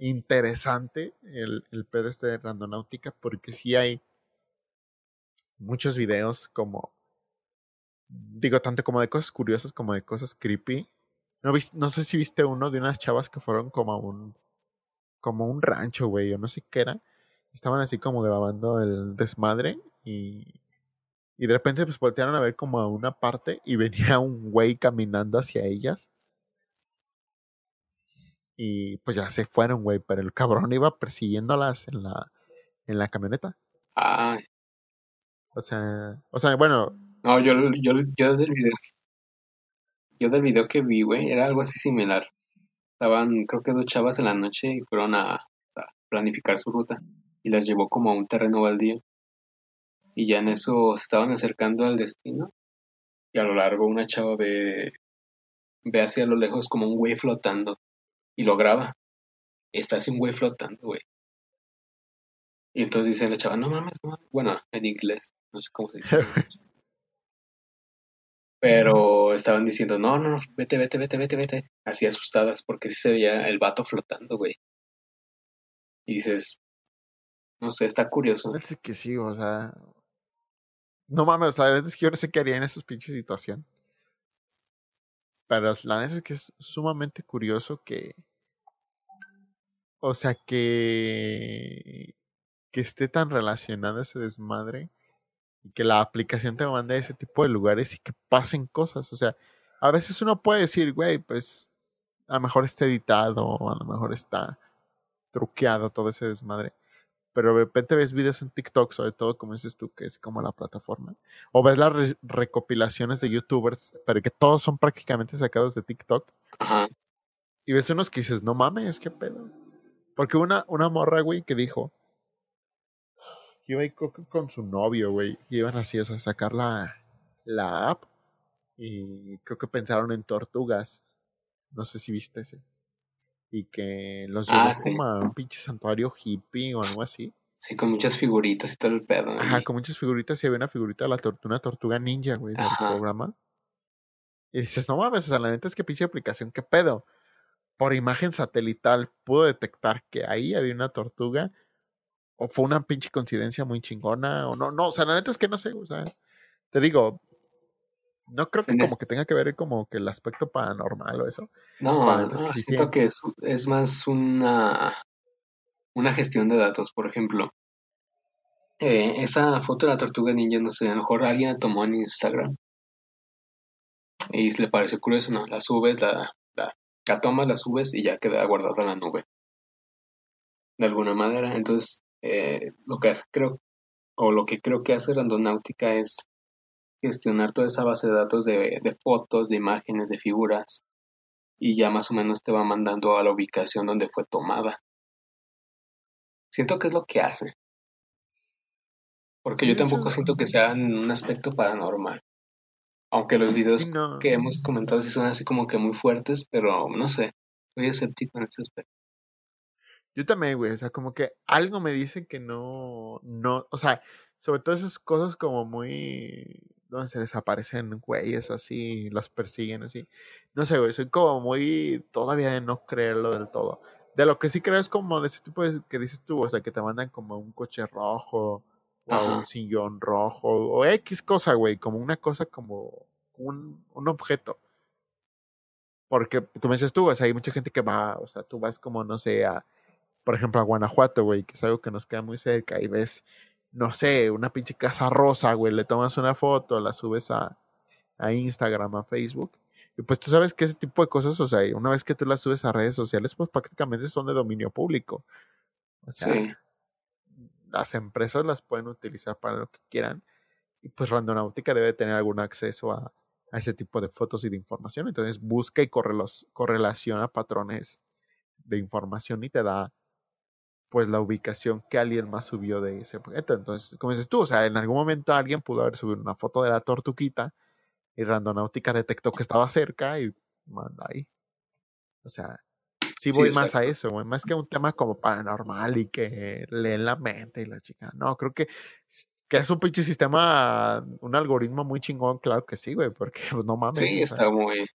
interesante el, el pedo este de Randonáutica, porque sí hay muchos videos como, digo, tanto como de cosas curiosas como de cosas creepy. No, no sé si viste uno de unas chavas que fueron como a un, como un rancho, güey, o no sé qué era. Estaban así como grabando el desmadre y, y de repente pues voltearon a ver como a una parte y (laughs) venía un güey caminando hacia ellas. Y pues ya se fueron, güey, pero el cabrón iba persiguiéndolas en la, en la camioneta. Ah, O sea, o sea, bueno, no, yo, yo, yo del video, yo del video que vi, güey, era algo así similar. Estaban, creo que dos chavas en la noche y fueron a, a planificar su ruta y las llevó como a un terreno baldío. Y ya en eso se estaban acercando al destino y a lo largo una chava ve, ve hacia lo lejos como un güey flotando y lo graba. Está así un güey flotando, güey. Y entonces dice la chava, no mames, no mames. Bueno, en inglés, no sé cómo se dice. (laughs) Pero estaban diciendo, no, no, no, vete, vete, vete, vete, vete. Así asustadas, porque sí se veía el vato flotando, güey. Y dices, no sé, está curioso. es que sí, o sea. No mames, la neta es que yo no sé qué haría en esa pinche situación. Pero la neta es que es sumamente curioso que. O sea, que. Que esté tan relacionado ese desmadre. Y que la aplicación te mande a ese tipo de lugares y que pasen cosas. O sea, a veces uno puede decir, güey, pues. A lo mejor está editado, a lo mejor está truqueado todo ese desmadre. Pero de repente ves videos en TikTok, sobre todo como dices tú, que es como la plataforma. O ves las re- recopilaciones de YouTubers, pero que todos son prácticamente sacados de TikTok. Ajá. Y ves unos que dices, no mames, qué pedo. Porque una, una morra, güey, que dijo que iba a ir con su novio, güey. Y iban así a sacar la, la app. Y creo que pensaron en tortugas. No sé si viste ese. Y que los llevó Ah, sí. como a un pinche santuario hippie o algo así. Sí, con muchas figuritas y todo el pedo. Ajá, y- con muchas figuritas y había una figurita de la tor- una tortuga ninja, güey, del programa. Y dices, no mames, o sea, la neta es que pinche aplicación, ¿qué pedo? Por imagen satelital pudo detectar que ahí había una tortuga. O fue una pinche coincidencia muy chingona. O no, no, o sea, la neta es que no sé, o sea, te digo, No creo que como que tenga que ver como que el aspecto paranormal o eso. No, no siento que es, es más una, una gestión de datos. Por ejemplo, eh, esa foto de la tortuga ninja, no sé, a lo mejor alguien la tomó en Instagram y le pareció curioso, ¿no? La subes, la, la, la tomas, la subes y ya queda guardada en la nube. De alguna manera. Entonces, eh, lo que hace, creo, o lo que creo que hace Randonáutica es gestionar toda esa base de datos de, de fotos, de imágenes, de figuras, y ya más o menos te va mandando a la ubicación donde fue tomada. Siento que es lo que hace. Porque yo tampoco siento que sea un aspecto paranormal. Aunque los videos que hemos comentado sí son así como que muy fuertes, pero no sé, soy escéptico en ese aspecto. Yo también, güey, o sea, como que algo me dice que no, no, o sea, sobre todo esas cosas como muy, donde se desaparecen güeyes así, los persiguen así. No sé, güey, soy como muy, todavía de no creerlo del todo. De lo que sí creo es como ese tipo de, que dices tú, o sea, que te mandan como un coche rojo, o un sillón rojo, o X cosa, güey, como una cosa como un, un objeto. Porque, como dices tú, o sea, hay mucha gente que va, o sea, tú vas como, no sé, a, por ejemplo, a Guanajuato, güey, que es algo que nos queda muy cerca, y ves, no sé, una pinche casa rosa, güey, le tomas una foto, la subes a, a Instagram, a Facebook, y pues tú sabes que ese tipo de cosas, o sea, una vez que tú las subes a redes sociales, pues prácticamente son de dominio público. O sea, sí las empresas las pueden utilizar para lo que quieran y pues Randonáutica debe tener algún acceso a, ese tipo de fotos y de información. Entonces busca y correlaciona patrones de información y te da pues la ubicación que alguien más subió de ese objeto. Entonces, como dices tú, o sea, en algún momento alguien pudo haber subido una foto de la tortuquita y Randonáutica detectó que estaba cerca y manda ahí. O sea, sí voy más a eso, güey. Más que un tema como paranormal y que leen la mente y la chica. No, creo que, que es un pinche sistema, un algoritmo muy chingón, claro que sí, güey, porque (laughs) pues, no mames. Sí, está muy.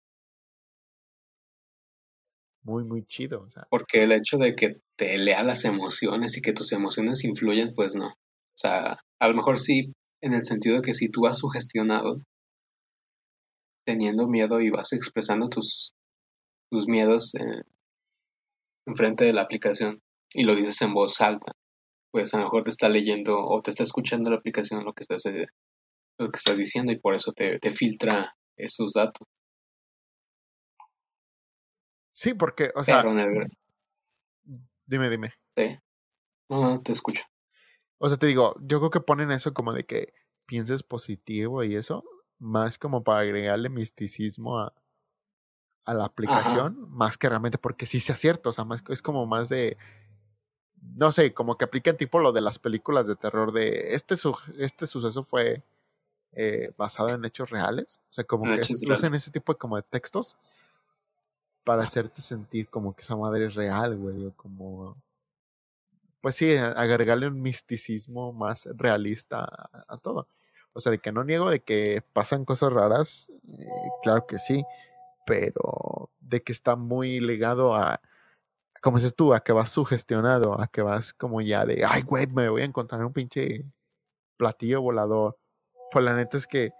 Muy, muy chido. O sea. Porque el hecho de que te lea las emociones y que tus emociones influyen, pues no. O sea, a lo mejor sí, en el sentido de que si tú vas sugestionado, teniendo miedo y vas expresando tus, tus miedos eh, enfrente de la aplicación y lo dices en voz alta, pues a lo mejor te está leyendo o te está escuchando la aplicación lo que estás, eh, lo que estás diciendo y por eso te, te filtra esos datos. Sí, porque, o sea... Dime, dime. Sí. No, te escucho. O sea, te digo, yo creo que ponen eso como de que pienses positivo y eso, más como para agregarle misticismo a, a la aplicación más que realmente porque sí sea cierto, o sea, más, es como más de, no sé, como que aplican tipo lo de las películas de terror de, este, su, este suceso fue eh, basado en hechos reales, o sea, como que usan ese tipo de, como de textos para hacerte sentir como que esa madre es real, güey, o como, pues sí, agregarle un misticismo más realista a, todo. O sea, de que no niego de que pasan cosas raras, eh, claro que sí, pero de que está muy ligado a, como dices tú, a que vas sugestionado, a que vas como ya de, ay, güey, me voy a encontrar un pinche platillo volador. Pues la neta es que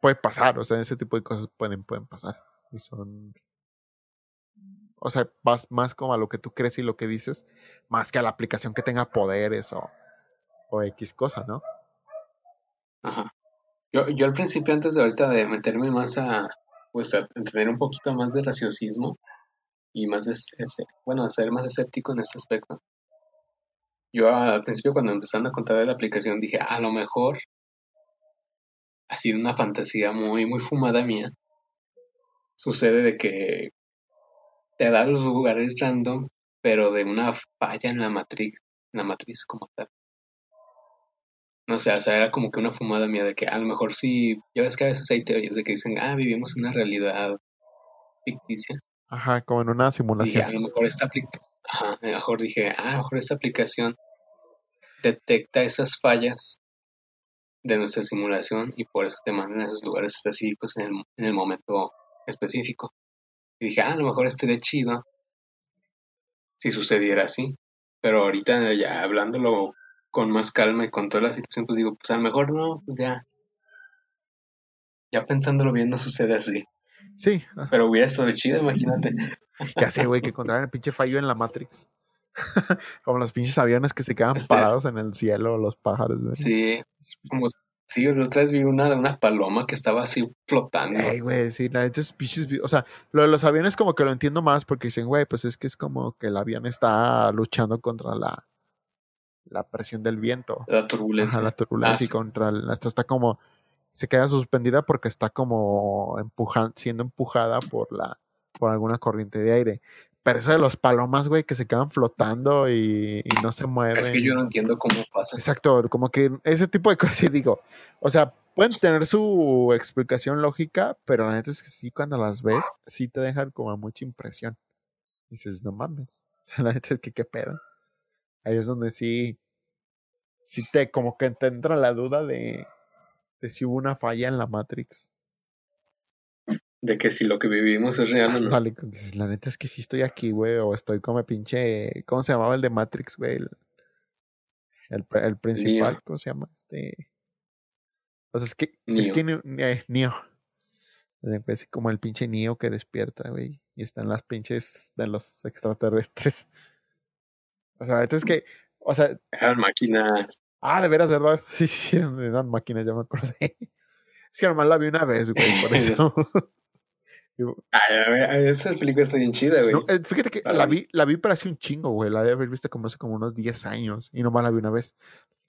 puede pasar, o sea, ese tipo de cosas pueden, pueden pasar. Y son. O sea, vas más como a lo que tú crees y lo que dices, más que a la aplicación que tenga poderes o, o X cosa, ¿no? Ajá. Yo, yo al principio, antes de ahorita de meterme más a, pues a tener un poquito más de raciosismo y más, ese, bueno, ser más escéptico en este aspecto. Yo al principio cuando empezaron a contar de la aplicación dije, a lo mejor ha sido una fantasía muy, muy fumada mía. Sucede de que te da los lugares random, pero de una falla en la matriz, en la matriz como tal. No sé, o sea, era como que una fumada mía de que a lo mejor sí, ya ves que a veces hay teorías de que dicen, ah, vivimos en una realidad ficticia. Ajá, como en una simulación. Y a lo mejor esta aplicación, ajá, a lo mejor dije, ah, a lo mejor esta aplicación detecta esas fallas de nuestra simulación y por eso te mandan a esos lugares específicos en el, en el momento específico. Y dije, ah, a lo mejor esté de chido si sucediera así. Pero ahorita ya hablándolo con más calma y con toda la situación, pues digo, pues a lo mejor no, pues ya. Ya pensándolo bien, no sucede así. Sí. Pero hubiera estado chido, imagínate. (laughs) Ya sé, güey, que encontraran el pinche fallo en la Matrix. (laughs) como los pinches aviones que se quedan este parados en el cielo, los pájaros, güey. Sí, como Sí, la otra vez vi una, una paloma que estaba así flotando. Ay, güey, sí, la gente pinches. O sea, lo de los aviones, como que lo entiendo más porque dicen, güey, pues es que es como que el avión está luchando contra la, la presión del viento. La turbulencia. la turbulencia y ah, contra. hasta está como. Se queda suspendida porque está como empujan, siendo empujada por la por alguna corriente de aire. Pero eso de los palomas, güey, que se quedan flotando y, no se mueven. Es que yo no entiendo cómo pasa. Exacto, como que ese tipo de (laughs) cosas, y digo, o sea, pueden tener su explicación lógica, pero la neta es que sí, cuando las ves, sí te dejan como mucha impresión. dices, no mames. O (laughs) sea, la neta es que qué pedo. Ahí es donde sí, sí te, como que te entra la duda de, de si hubo una falla en la Matrix de que si lo que vivimos es real o no. Vale, la neta es que sí estoy aquí, güey, o estoy como pinche, ¿cómo se llamaba el de Matrix, güey? El, el, principal, ¿cómo se llama? Este... O sea, es que, es que eh, Neo. Es como el pinche Neo que despierta, güey. Y están las pinches de los extraterrestres. O sea, la neta es que, o sea... Eran máquinas. Ah, de veras, ¿verdad? (laughs) Sí, sí, eran máquinas, ya me acordé. Es que normal la vi una vez, güey, por (laughs) eso. (laughs) Ay, esa película está bien chida, güey. Eh, fíjate que la vi, la vi para hace un chingo, güey. La de haber visto como hace como unos 10 años. Y nomás la vi una vez.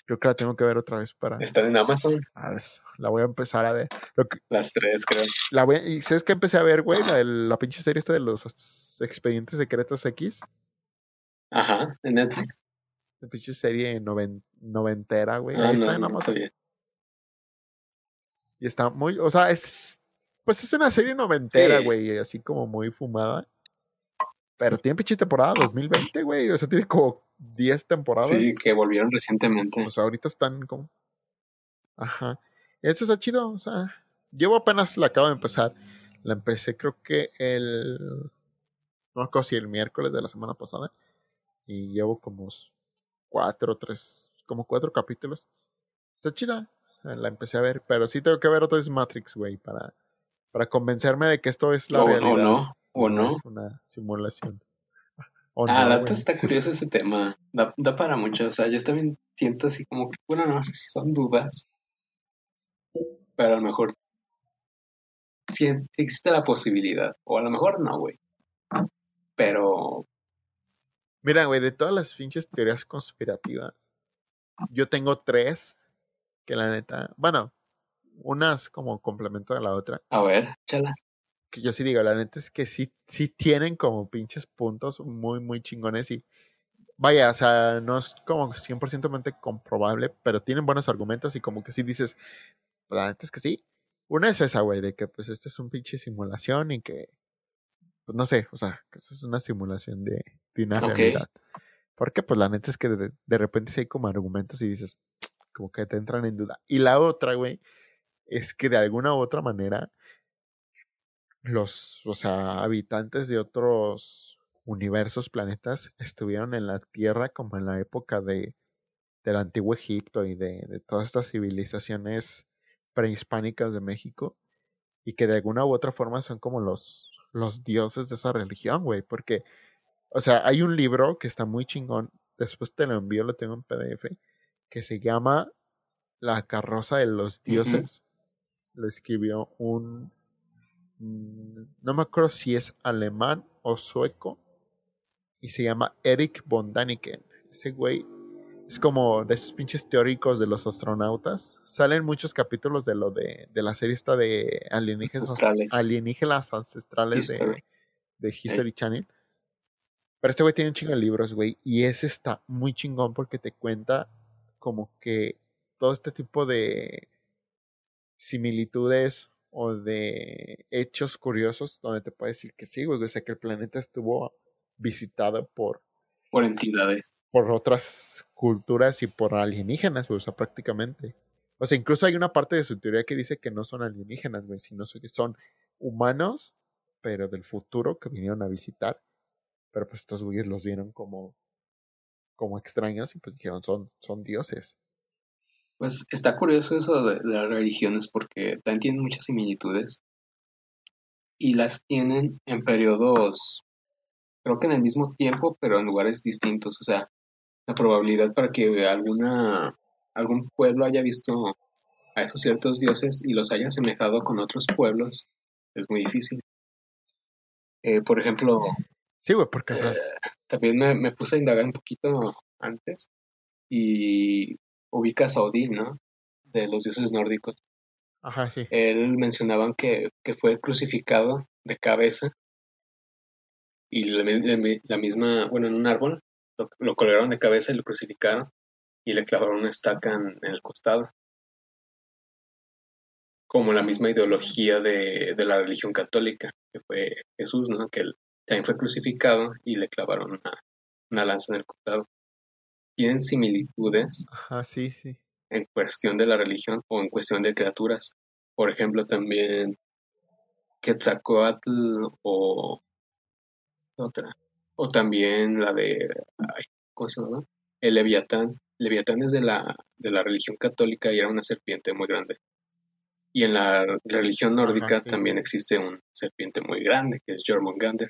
Creo que la tengo que ver otra vez para. Está en Amazon. A ver, la voy a empezar a ver. Las tres, creo. La voy ¿Y sabes qué empecé a ver, güey? La, la pinche serie esta de los expedientes secretos X. Ajá, en Netflix. La pinche serie noventera, güey. Ah, Ahí está en Amazon. Y está muy, o sea, es pues es una serie noventera, güey, así como muy fumada. Pero tiene pinche temporada 2020, güey. O sea, tiene como 10 temporadas. Sí, que volvieron recientemente. O sea, ahorita están como. Ajá. Eso está chido. O sea, llevo apenas la acabo de empezar. La empecé, creo que el. No me si el miércoles de la semana pasada. Y llevo como cuatro, tres, como cuatro capítulos. Está chida. La empecé a ver. Pero sí tengo que ver otra vez Matrix, güey, para para convencerme de que esto es la realidad. O no, o no. Es una simulación. ah, la está curioso ese tema. Da, para mucho. O sea, yo también siento así como que, bueno, no sé si son dudas. Pero a lo mejor sí, existe la posibilidad. O a lo mejor no, güey. Pero. Mira, güey, de todas las pinches teorías conspirativas, yo tengo tres que la neta. Bueno, unas como complemento de la otra. A ver, chala. Que yo sí digo, la neta es que sí, sí tienen como pinches puntos muy, muy chingones y vaya, o sea, no es como 100% comprobable, pero tienen buenos argumentos y como que sí dices, la neta es que sí. Una es esa, güey, de que pues esta es un pinche simulación y que, pues no sé, o sea, que eso es una simulación de, de una realidad. Porque pues la neta es que de, de repente sí hay como argumentos y dices, (tsk) como que te entran en duda. Y la otra, güey, es que de alguna u otra manera los, o sea, habitantes de otros universos, planetas, estuvieron en la Tierra como en la época de del antiguo Egipto y de, de todas estas civilizaciones prehispánicas de México y que de alguna u otra forma son como los, los dioses de esa religión, güey, porque, o sea, hay un libro que está muy chingón, después te lo envío, lo tengo en PDF, que se llama La carroza de los dioses, lo escribió un, mm, no me acuerdo si es alemán o sueco, y se llama Eric von Daniken. Ese güey es como de esos pinches teóricos de los astronautas. Salen muchos capítulos de lo de, de la serie esta de alienígenas ancestrales, alienígenas ancestrales de, de, History Channel. Pero este güey tiene un chingo de libros, güey, y ese está muy chingón porque te cuenta como que todo este tipo de similitudes o de hechos curiosos donde te puede decir que sí, güey. O sea, que el planeta estuvo visitado por... Por entidades. Por otras culturas y por alienígenas, güey. O sea, prácticamente. O sea, incluso hay una parte de su teoría que dice que no son alienígenas, güey, sino que son humanos, pero del futuro que vinieron a visitar. Pero pues estos güeyes los vieron como, como extraños y pues dijeron son, son dioses. Pues está curioso eso de, las religiones porque también tienen muchas similitudes y las tienen en periodos, creo que en el mismo tiempo, pero en lugares distintos. O sea, la probabilidad para que alguna, algún pueblo haya visto a esos ciertos dioses y los haya asemejado con otros pueblos es muy difícil. Eh, por ejemplo, Sí, güey, porque esas... eh, también me, me puse a indagar un poquito antes y ubicas a Odín, ¿no? De los dioses nórdicos. Ajá, sí. Él mencionaban que, que fue crucificado de cabeza y la, mi- la mi- la misma, bueno, en un árbol, lo, lo colgaron de cabeza y lo crucificaron y le clavaron una estaca en, en el costado. Como la misma ideología de, de la religión católica, que fue Jesús, ¿no? Que él también fue crucificado y le clavaron una, una lanza en el costado. Tienen similitudes Ajá, sí, sí. en cuestión de la religión o en cuestión de criaturas. Por ejemplo, también Quetzalcoatl o otra. O también la de, ay, ¿cómo se llama? El Leviatán. Leviatán es de la, de la religión católica y era una serpiente muy grande. Y en la religión nórdica Ajá, sí. también existe una serpiente muy grande, que es Jormungandr.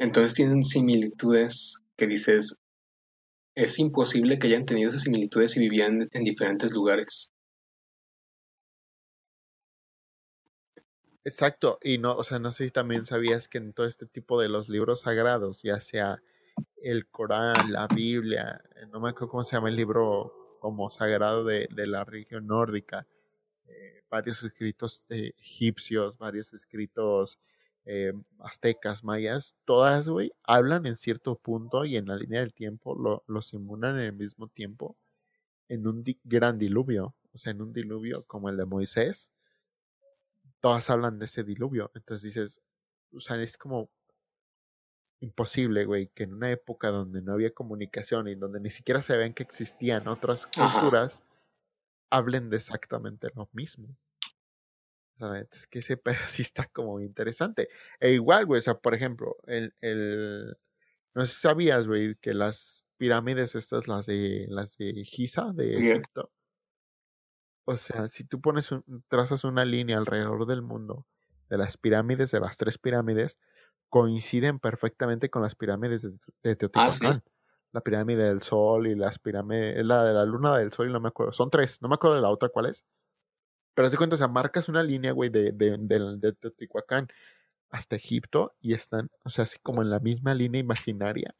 Entonces tienen similitudes que dices, es imposible que hayan tenido esas similitudes si vivían en diferentes lugares. Exacto, y no, o sea, no sé si también sabías que en todo este tipo de los libros sagrados, ya sea el Corán, la Biblia, eh, no me acuerdo cómo se llama el libro como sagrado de, de la religión nórdica, eh, varios escritos eh, egipcios, varios escritos eh, aztecas, mayas, todas, güey, hablan en cierto punto y en la línea del tiempo lo, lo simulan en el mismo tiempo en un di- gran diluvio, o sea, en un diluvio como el de Moisés, todas hablan de ese diluvio. Entonces dices, o sea, es como imposible, güey, que en una época donde no había comunicación y donde ni siquiera se ven que existían otras Ajá. culturas, hablen de exactamente lo mismo. Es que ese (laughs) pedo sí está como interesante. E igual, güey, o sea, por ejemplo, el, el no sé si sabías, güey, que las pirámides estas, las de las de Giza, de Bien. Egipto, o sea, si tú pones un, trazas una línea alrededor del mundo de las pirámides, de las tres pirámides, coinciden perfectamente con las pirámides de, de Ah, sí. Teotihuacán. La pirámide del Sol y las pirámides, la de la luna del Sol y no me acuerdo, son tres, no me acuerdo de la otra cuál es. Pero haz de cuenta, o sea, marcas una línea, güey, de, de, de, Teotihuacán hasta Egipto y están, o sea, así como en la misma línea imaginaria.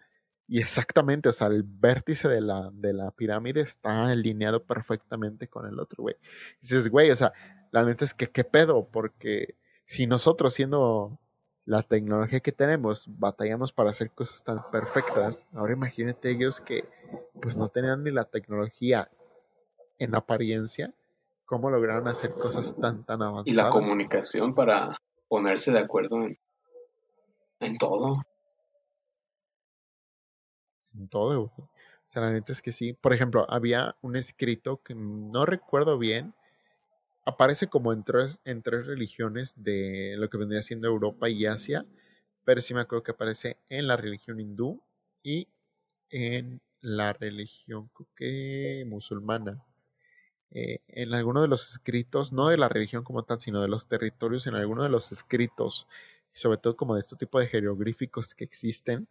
Y exactamente, o sea, el vértice de la, de la pirámide está alineado perfectamente con el otro, güey. Dices, güey, o sea, la neta es que qué pedo, porque si nosotros siendo la tecnología que tenemos batallamos para hacer cosas tan perfectas, ahora imagínate ellos que pues no tenían ni la tecnología en apariencia, cómo lograron hacer cosas tan, tan avanzadas. Y la comunicación para ponerse de acuerdo en, en todo. en todo, güey. O sea, la neta es que sí. Por ejemplo, había un escrito que no recuerdo bien. Aparece como en tres, en tres religiones de lo que vendría siendo Europa y Asia. Pero sí me acuerdo que aparece en la religión hindú y en la religión creo que musulmana. Eh, en alguno de los escritos, no de la religión como tal, sino de los territorios, en alguno de los escritos, sobre todo como de este tipo de jeroglíficos que existen,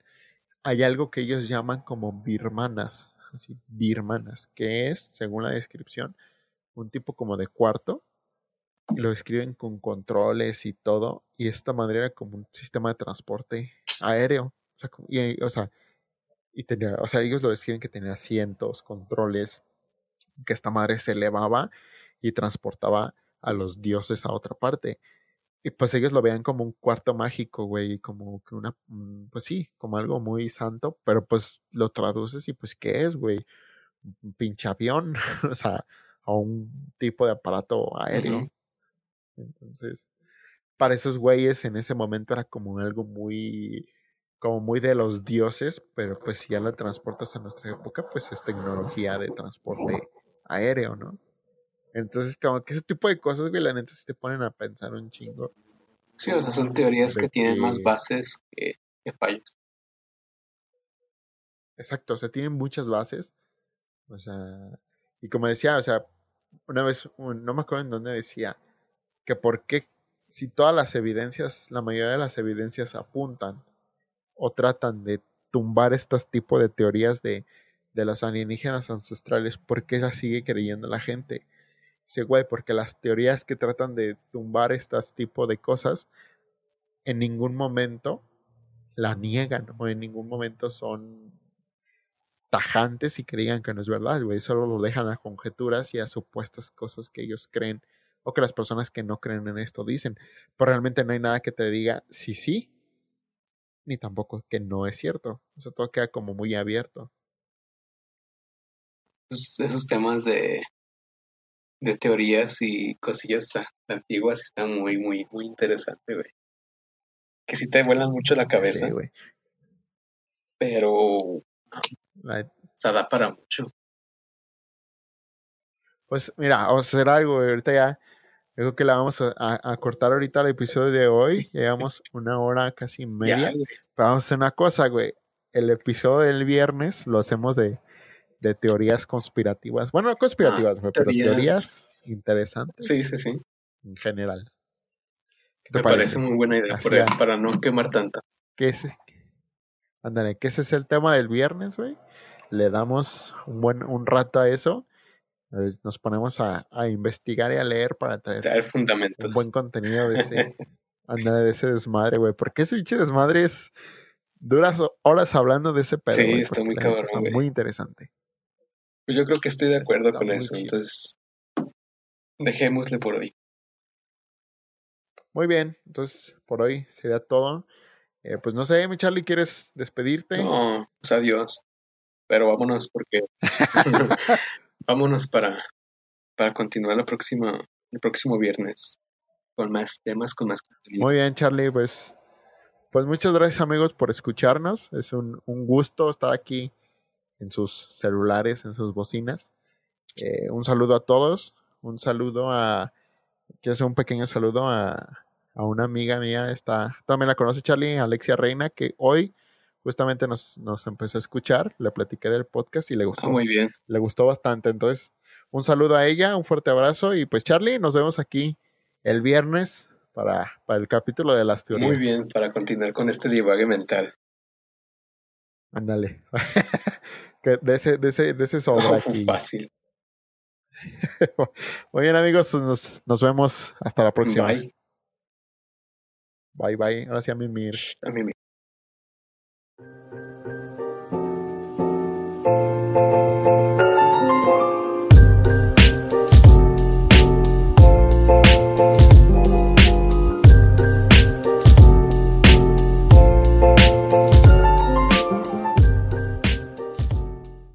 hay algo que ellos llaman como birmanas, así, birmanas, que es, según la descripción, un tipo como de cuarto, lo escriben con controles y todo, y esta manera era como un sistema de transporte aéreo, o sea, y, o sea, y tenía, o sea, ellos lo describen que tenía asientos, controles, que esta madre se elevaba y transportaba a los dioses a otra parte. Y pues ellos lo vean como un cuarto mágico, güey, como que una, mm, pues sí, como algo muy santo, pero pues lo traduces y pues ¿qué es, güey? Un pinche avión, (laughs) o sea, a un tipo de aparato aéreo. Entonces, para esos güeyes en ese momento era como algo muy, como muy de los dioses, pero pues si ya lo transportas a nuestra época, pues es tecnología de transporte aéreo, ¿no? Entonces, como que ese tipo de cosas, güey, la neta sí te ponen a pensar un chingo. Sí, o sea, son teorías que tienen más bases que, que fallos. Exacto, o sea, tienen muchas bases. O sea, Y como decía, o sea, una vez, no me acuerdo en dónde decía, que por qué, si todas las evidencias, la mayoría de las evidencias apuntan o tratan de tumbar este tipo de teorías de, de los alienígenas ancestrales, ¿por qué la sigue creyendo la gente? Dice, güey, porque las teorías que tratan de tumbar este tipo de cosas, en ningún momento la niegan o en ningún momento son tajantes y que digan que no es verdad, güey. Solo lo dejan a conjeturas y a supuestas cosas que ellos creen o que las personas que no creen en esto dicen. Pero realmente no hay nada que te diga sí, sí, ni tampoco que no es cierto. O sea, todo queda como muy abierto. Pues, esos temas de, de teorías y cosillas antiguas están muy, muy, muy interesantes, güey. Que sí te vuelan mucho la cabeza. Sí, güey. Pero se da para mucho. Pues mira, vamos a hacer algo, ahorita ya creo que la vamos a, cortar ahorita el episodio de hoy. Llevamos una hora casi media. pero vamos a hacer una cosa, güey. El episodio del viernes lo hacemos de, de teorías conspirativas. Bueno, no conspirativas, ah, pero teorías interesantes. Sí, sí, sí. En general. Me parece? muy buena idea para, para, no quemar tanto. ¿Qué es? Ándale, que ese es el tema del viernes, güey. Le damos un buen un rato a eso. Eh, nos ponemos a, a investigar y a leer para traer, fundamentos. un buen contenido de ese, (laughs) ándale, de ese desmadre, güey. Porque ese pinche desmadre es duras horas hablando de ese pedo. Sí, está muy cabrón, Está muy interesante. Pues yo creo que estoy de acuerdo con eso. Entonces, dejémosle por hoy. Muy bien, entonces por hoy sería todo. Eh, pues no sé, mi Charlie, ¿quieres despedirte? No, pues adiós. Pero vámonos porque (laughs) (laughs) vámonos para, para continuar la próxima, el próximo viernes con más temas, con más contenido. Muy bien, Charlie, pues, pues muchas gracias amigos por escucharnos. Es un, un gusto estar aquí en sus celulares, en sus bocinas. Eh, un saludo a todos, un saludo a, quiero hacer un pequeño saludo a, a una amiga mía, está, también la conoce Charlie, Alexia Reina, que hoy justamente nos, nos empezó a escuchar, le platiqué del podcast y le gustó. Ah, muy bien. Le gustó bastante, entonces un saludo a ella, un fuerte abrazo y pues Charlie, nos vemos aquí el viernes para, para el capítulo de las teorías. Muy bien, para continuar con este divague mental. Ándale. (laughs) de ese, de ese, de ese (laughs) sobra aquí. Fácil. (laughs) Muy bien, amigos, nos, nos vemos hasta la próxima. Bye. Bye, bye. Ahora sí a mimir. A mimir.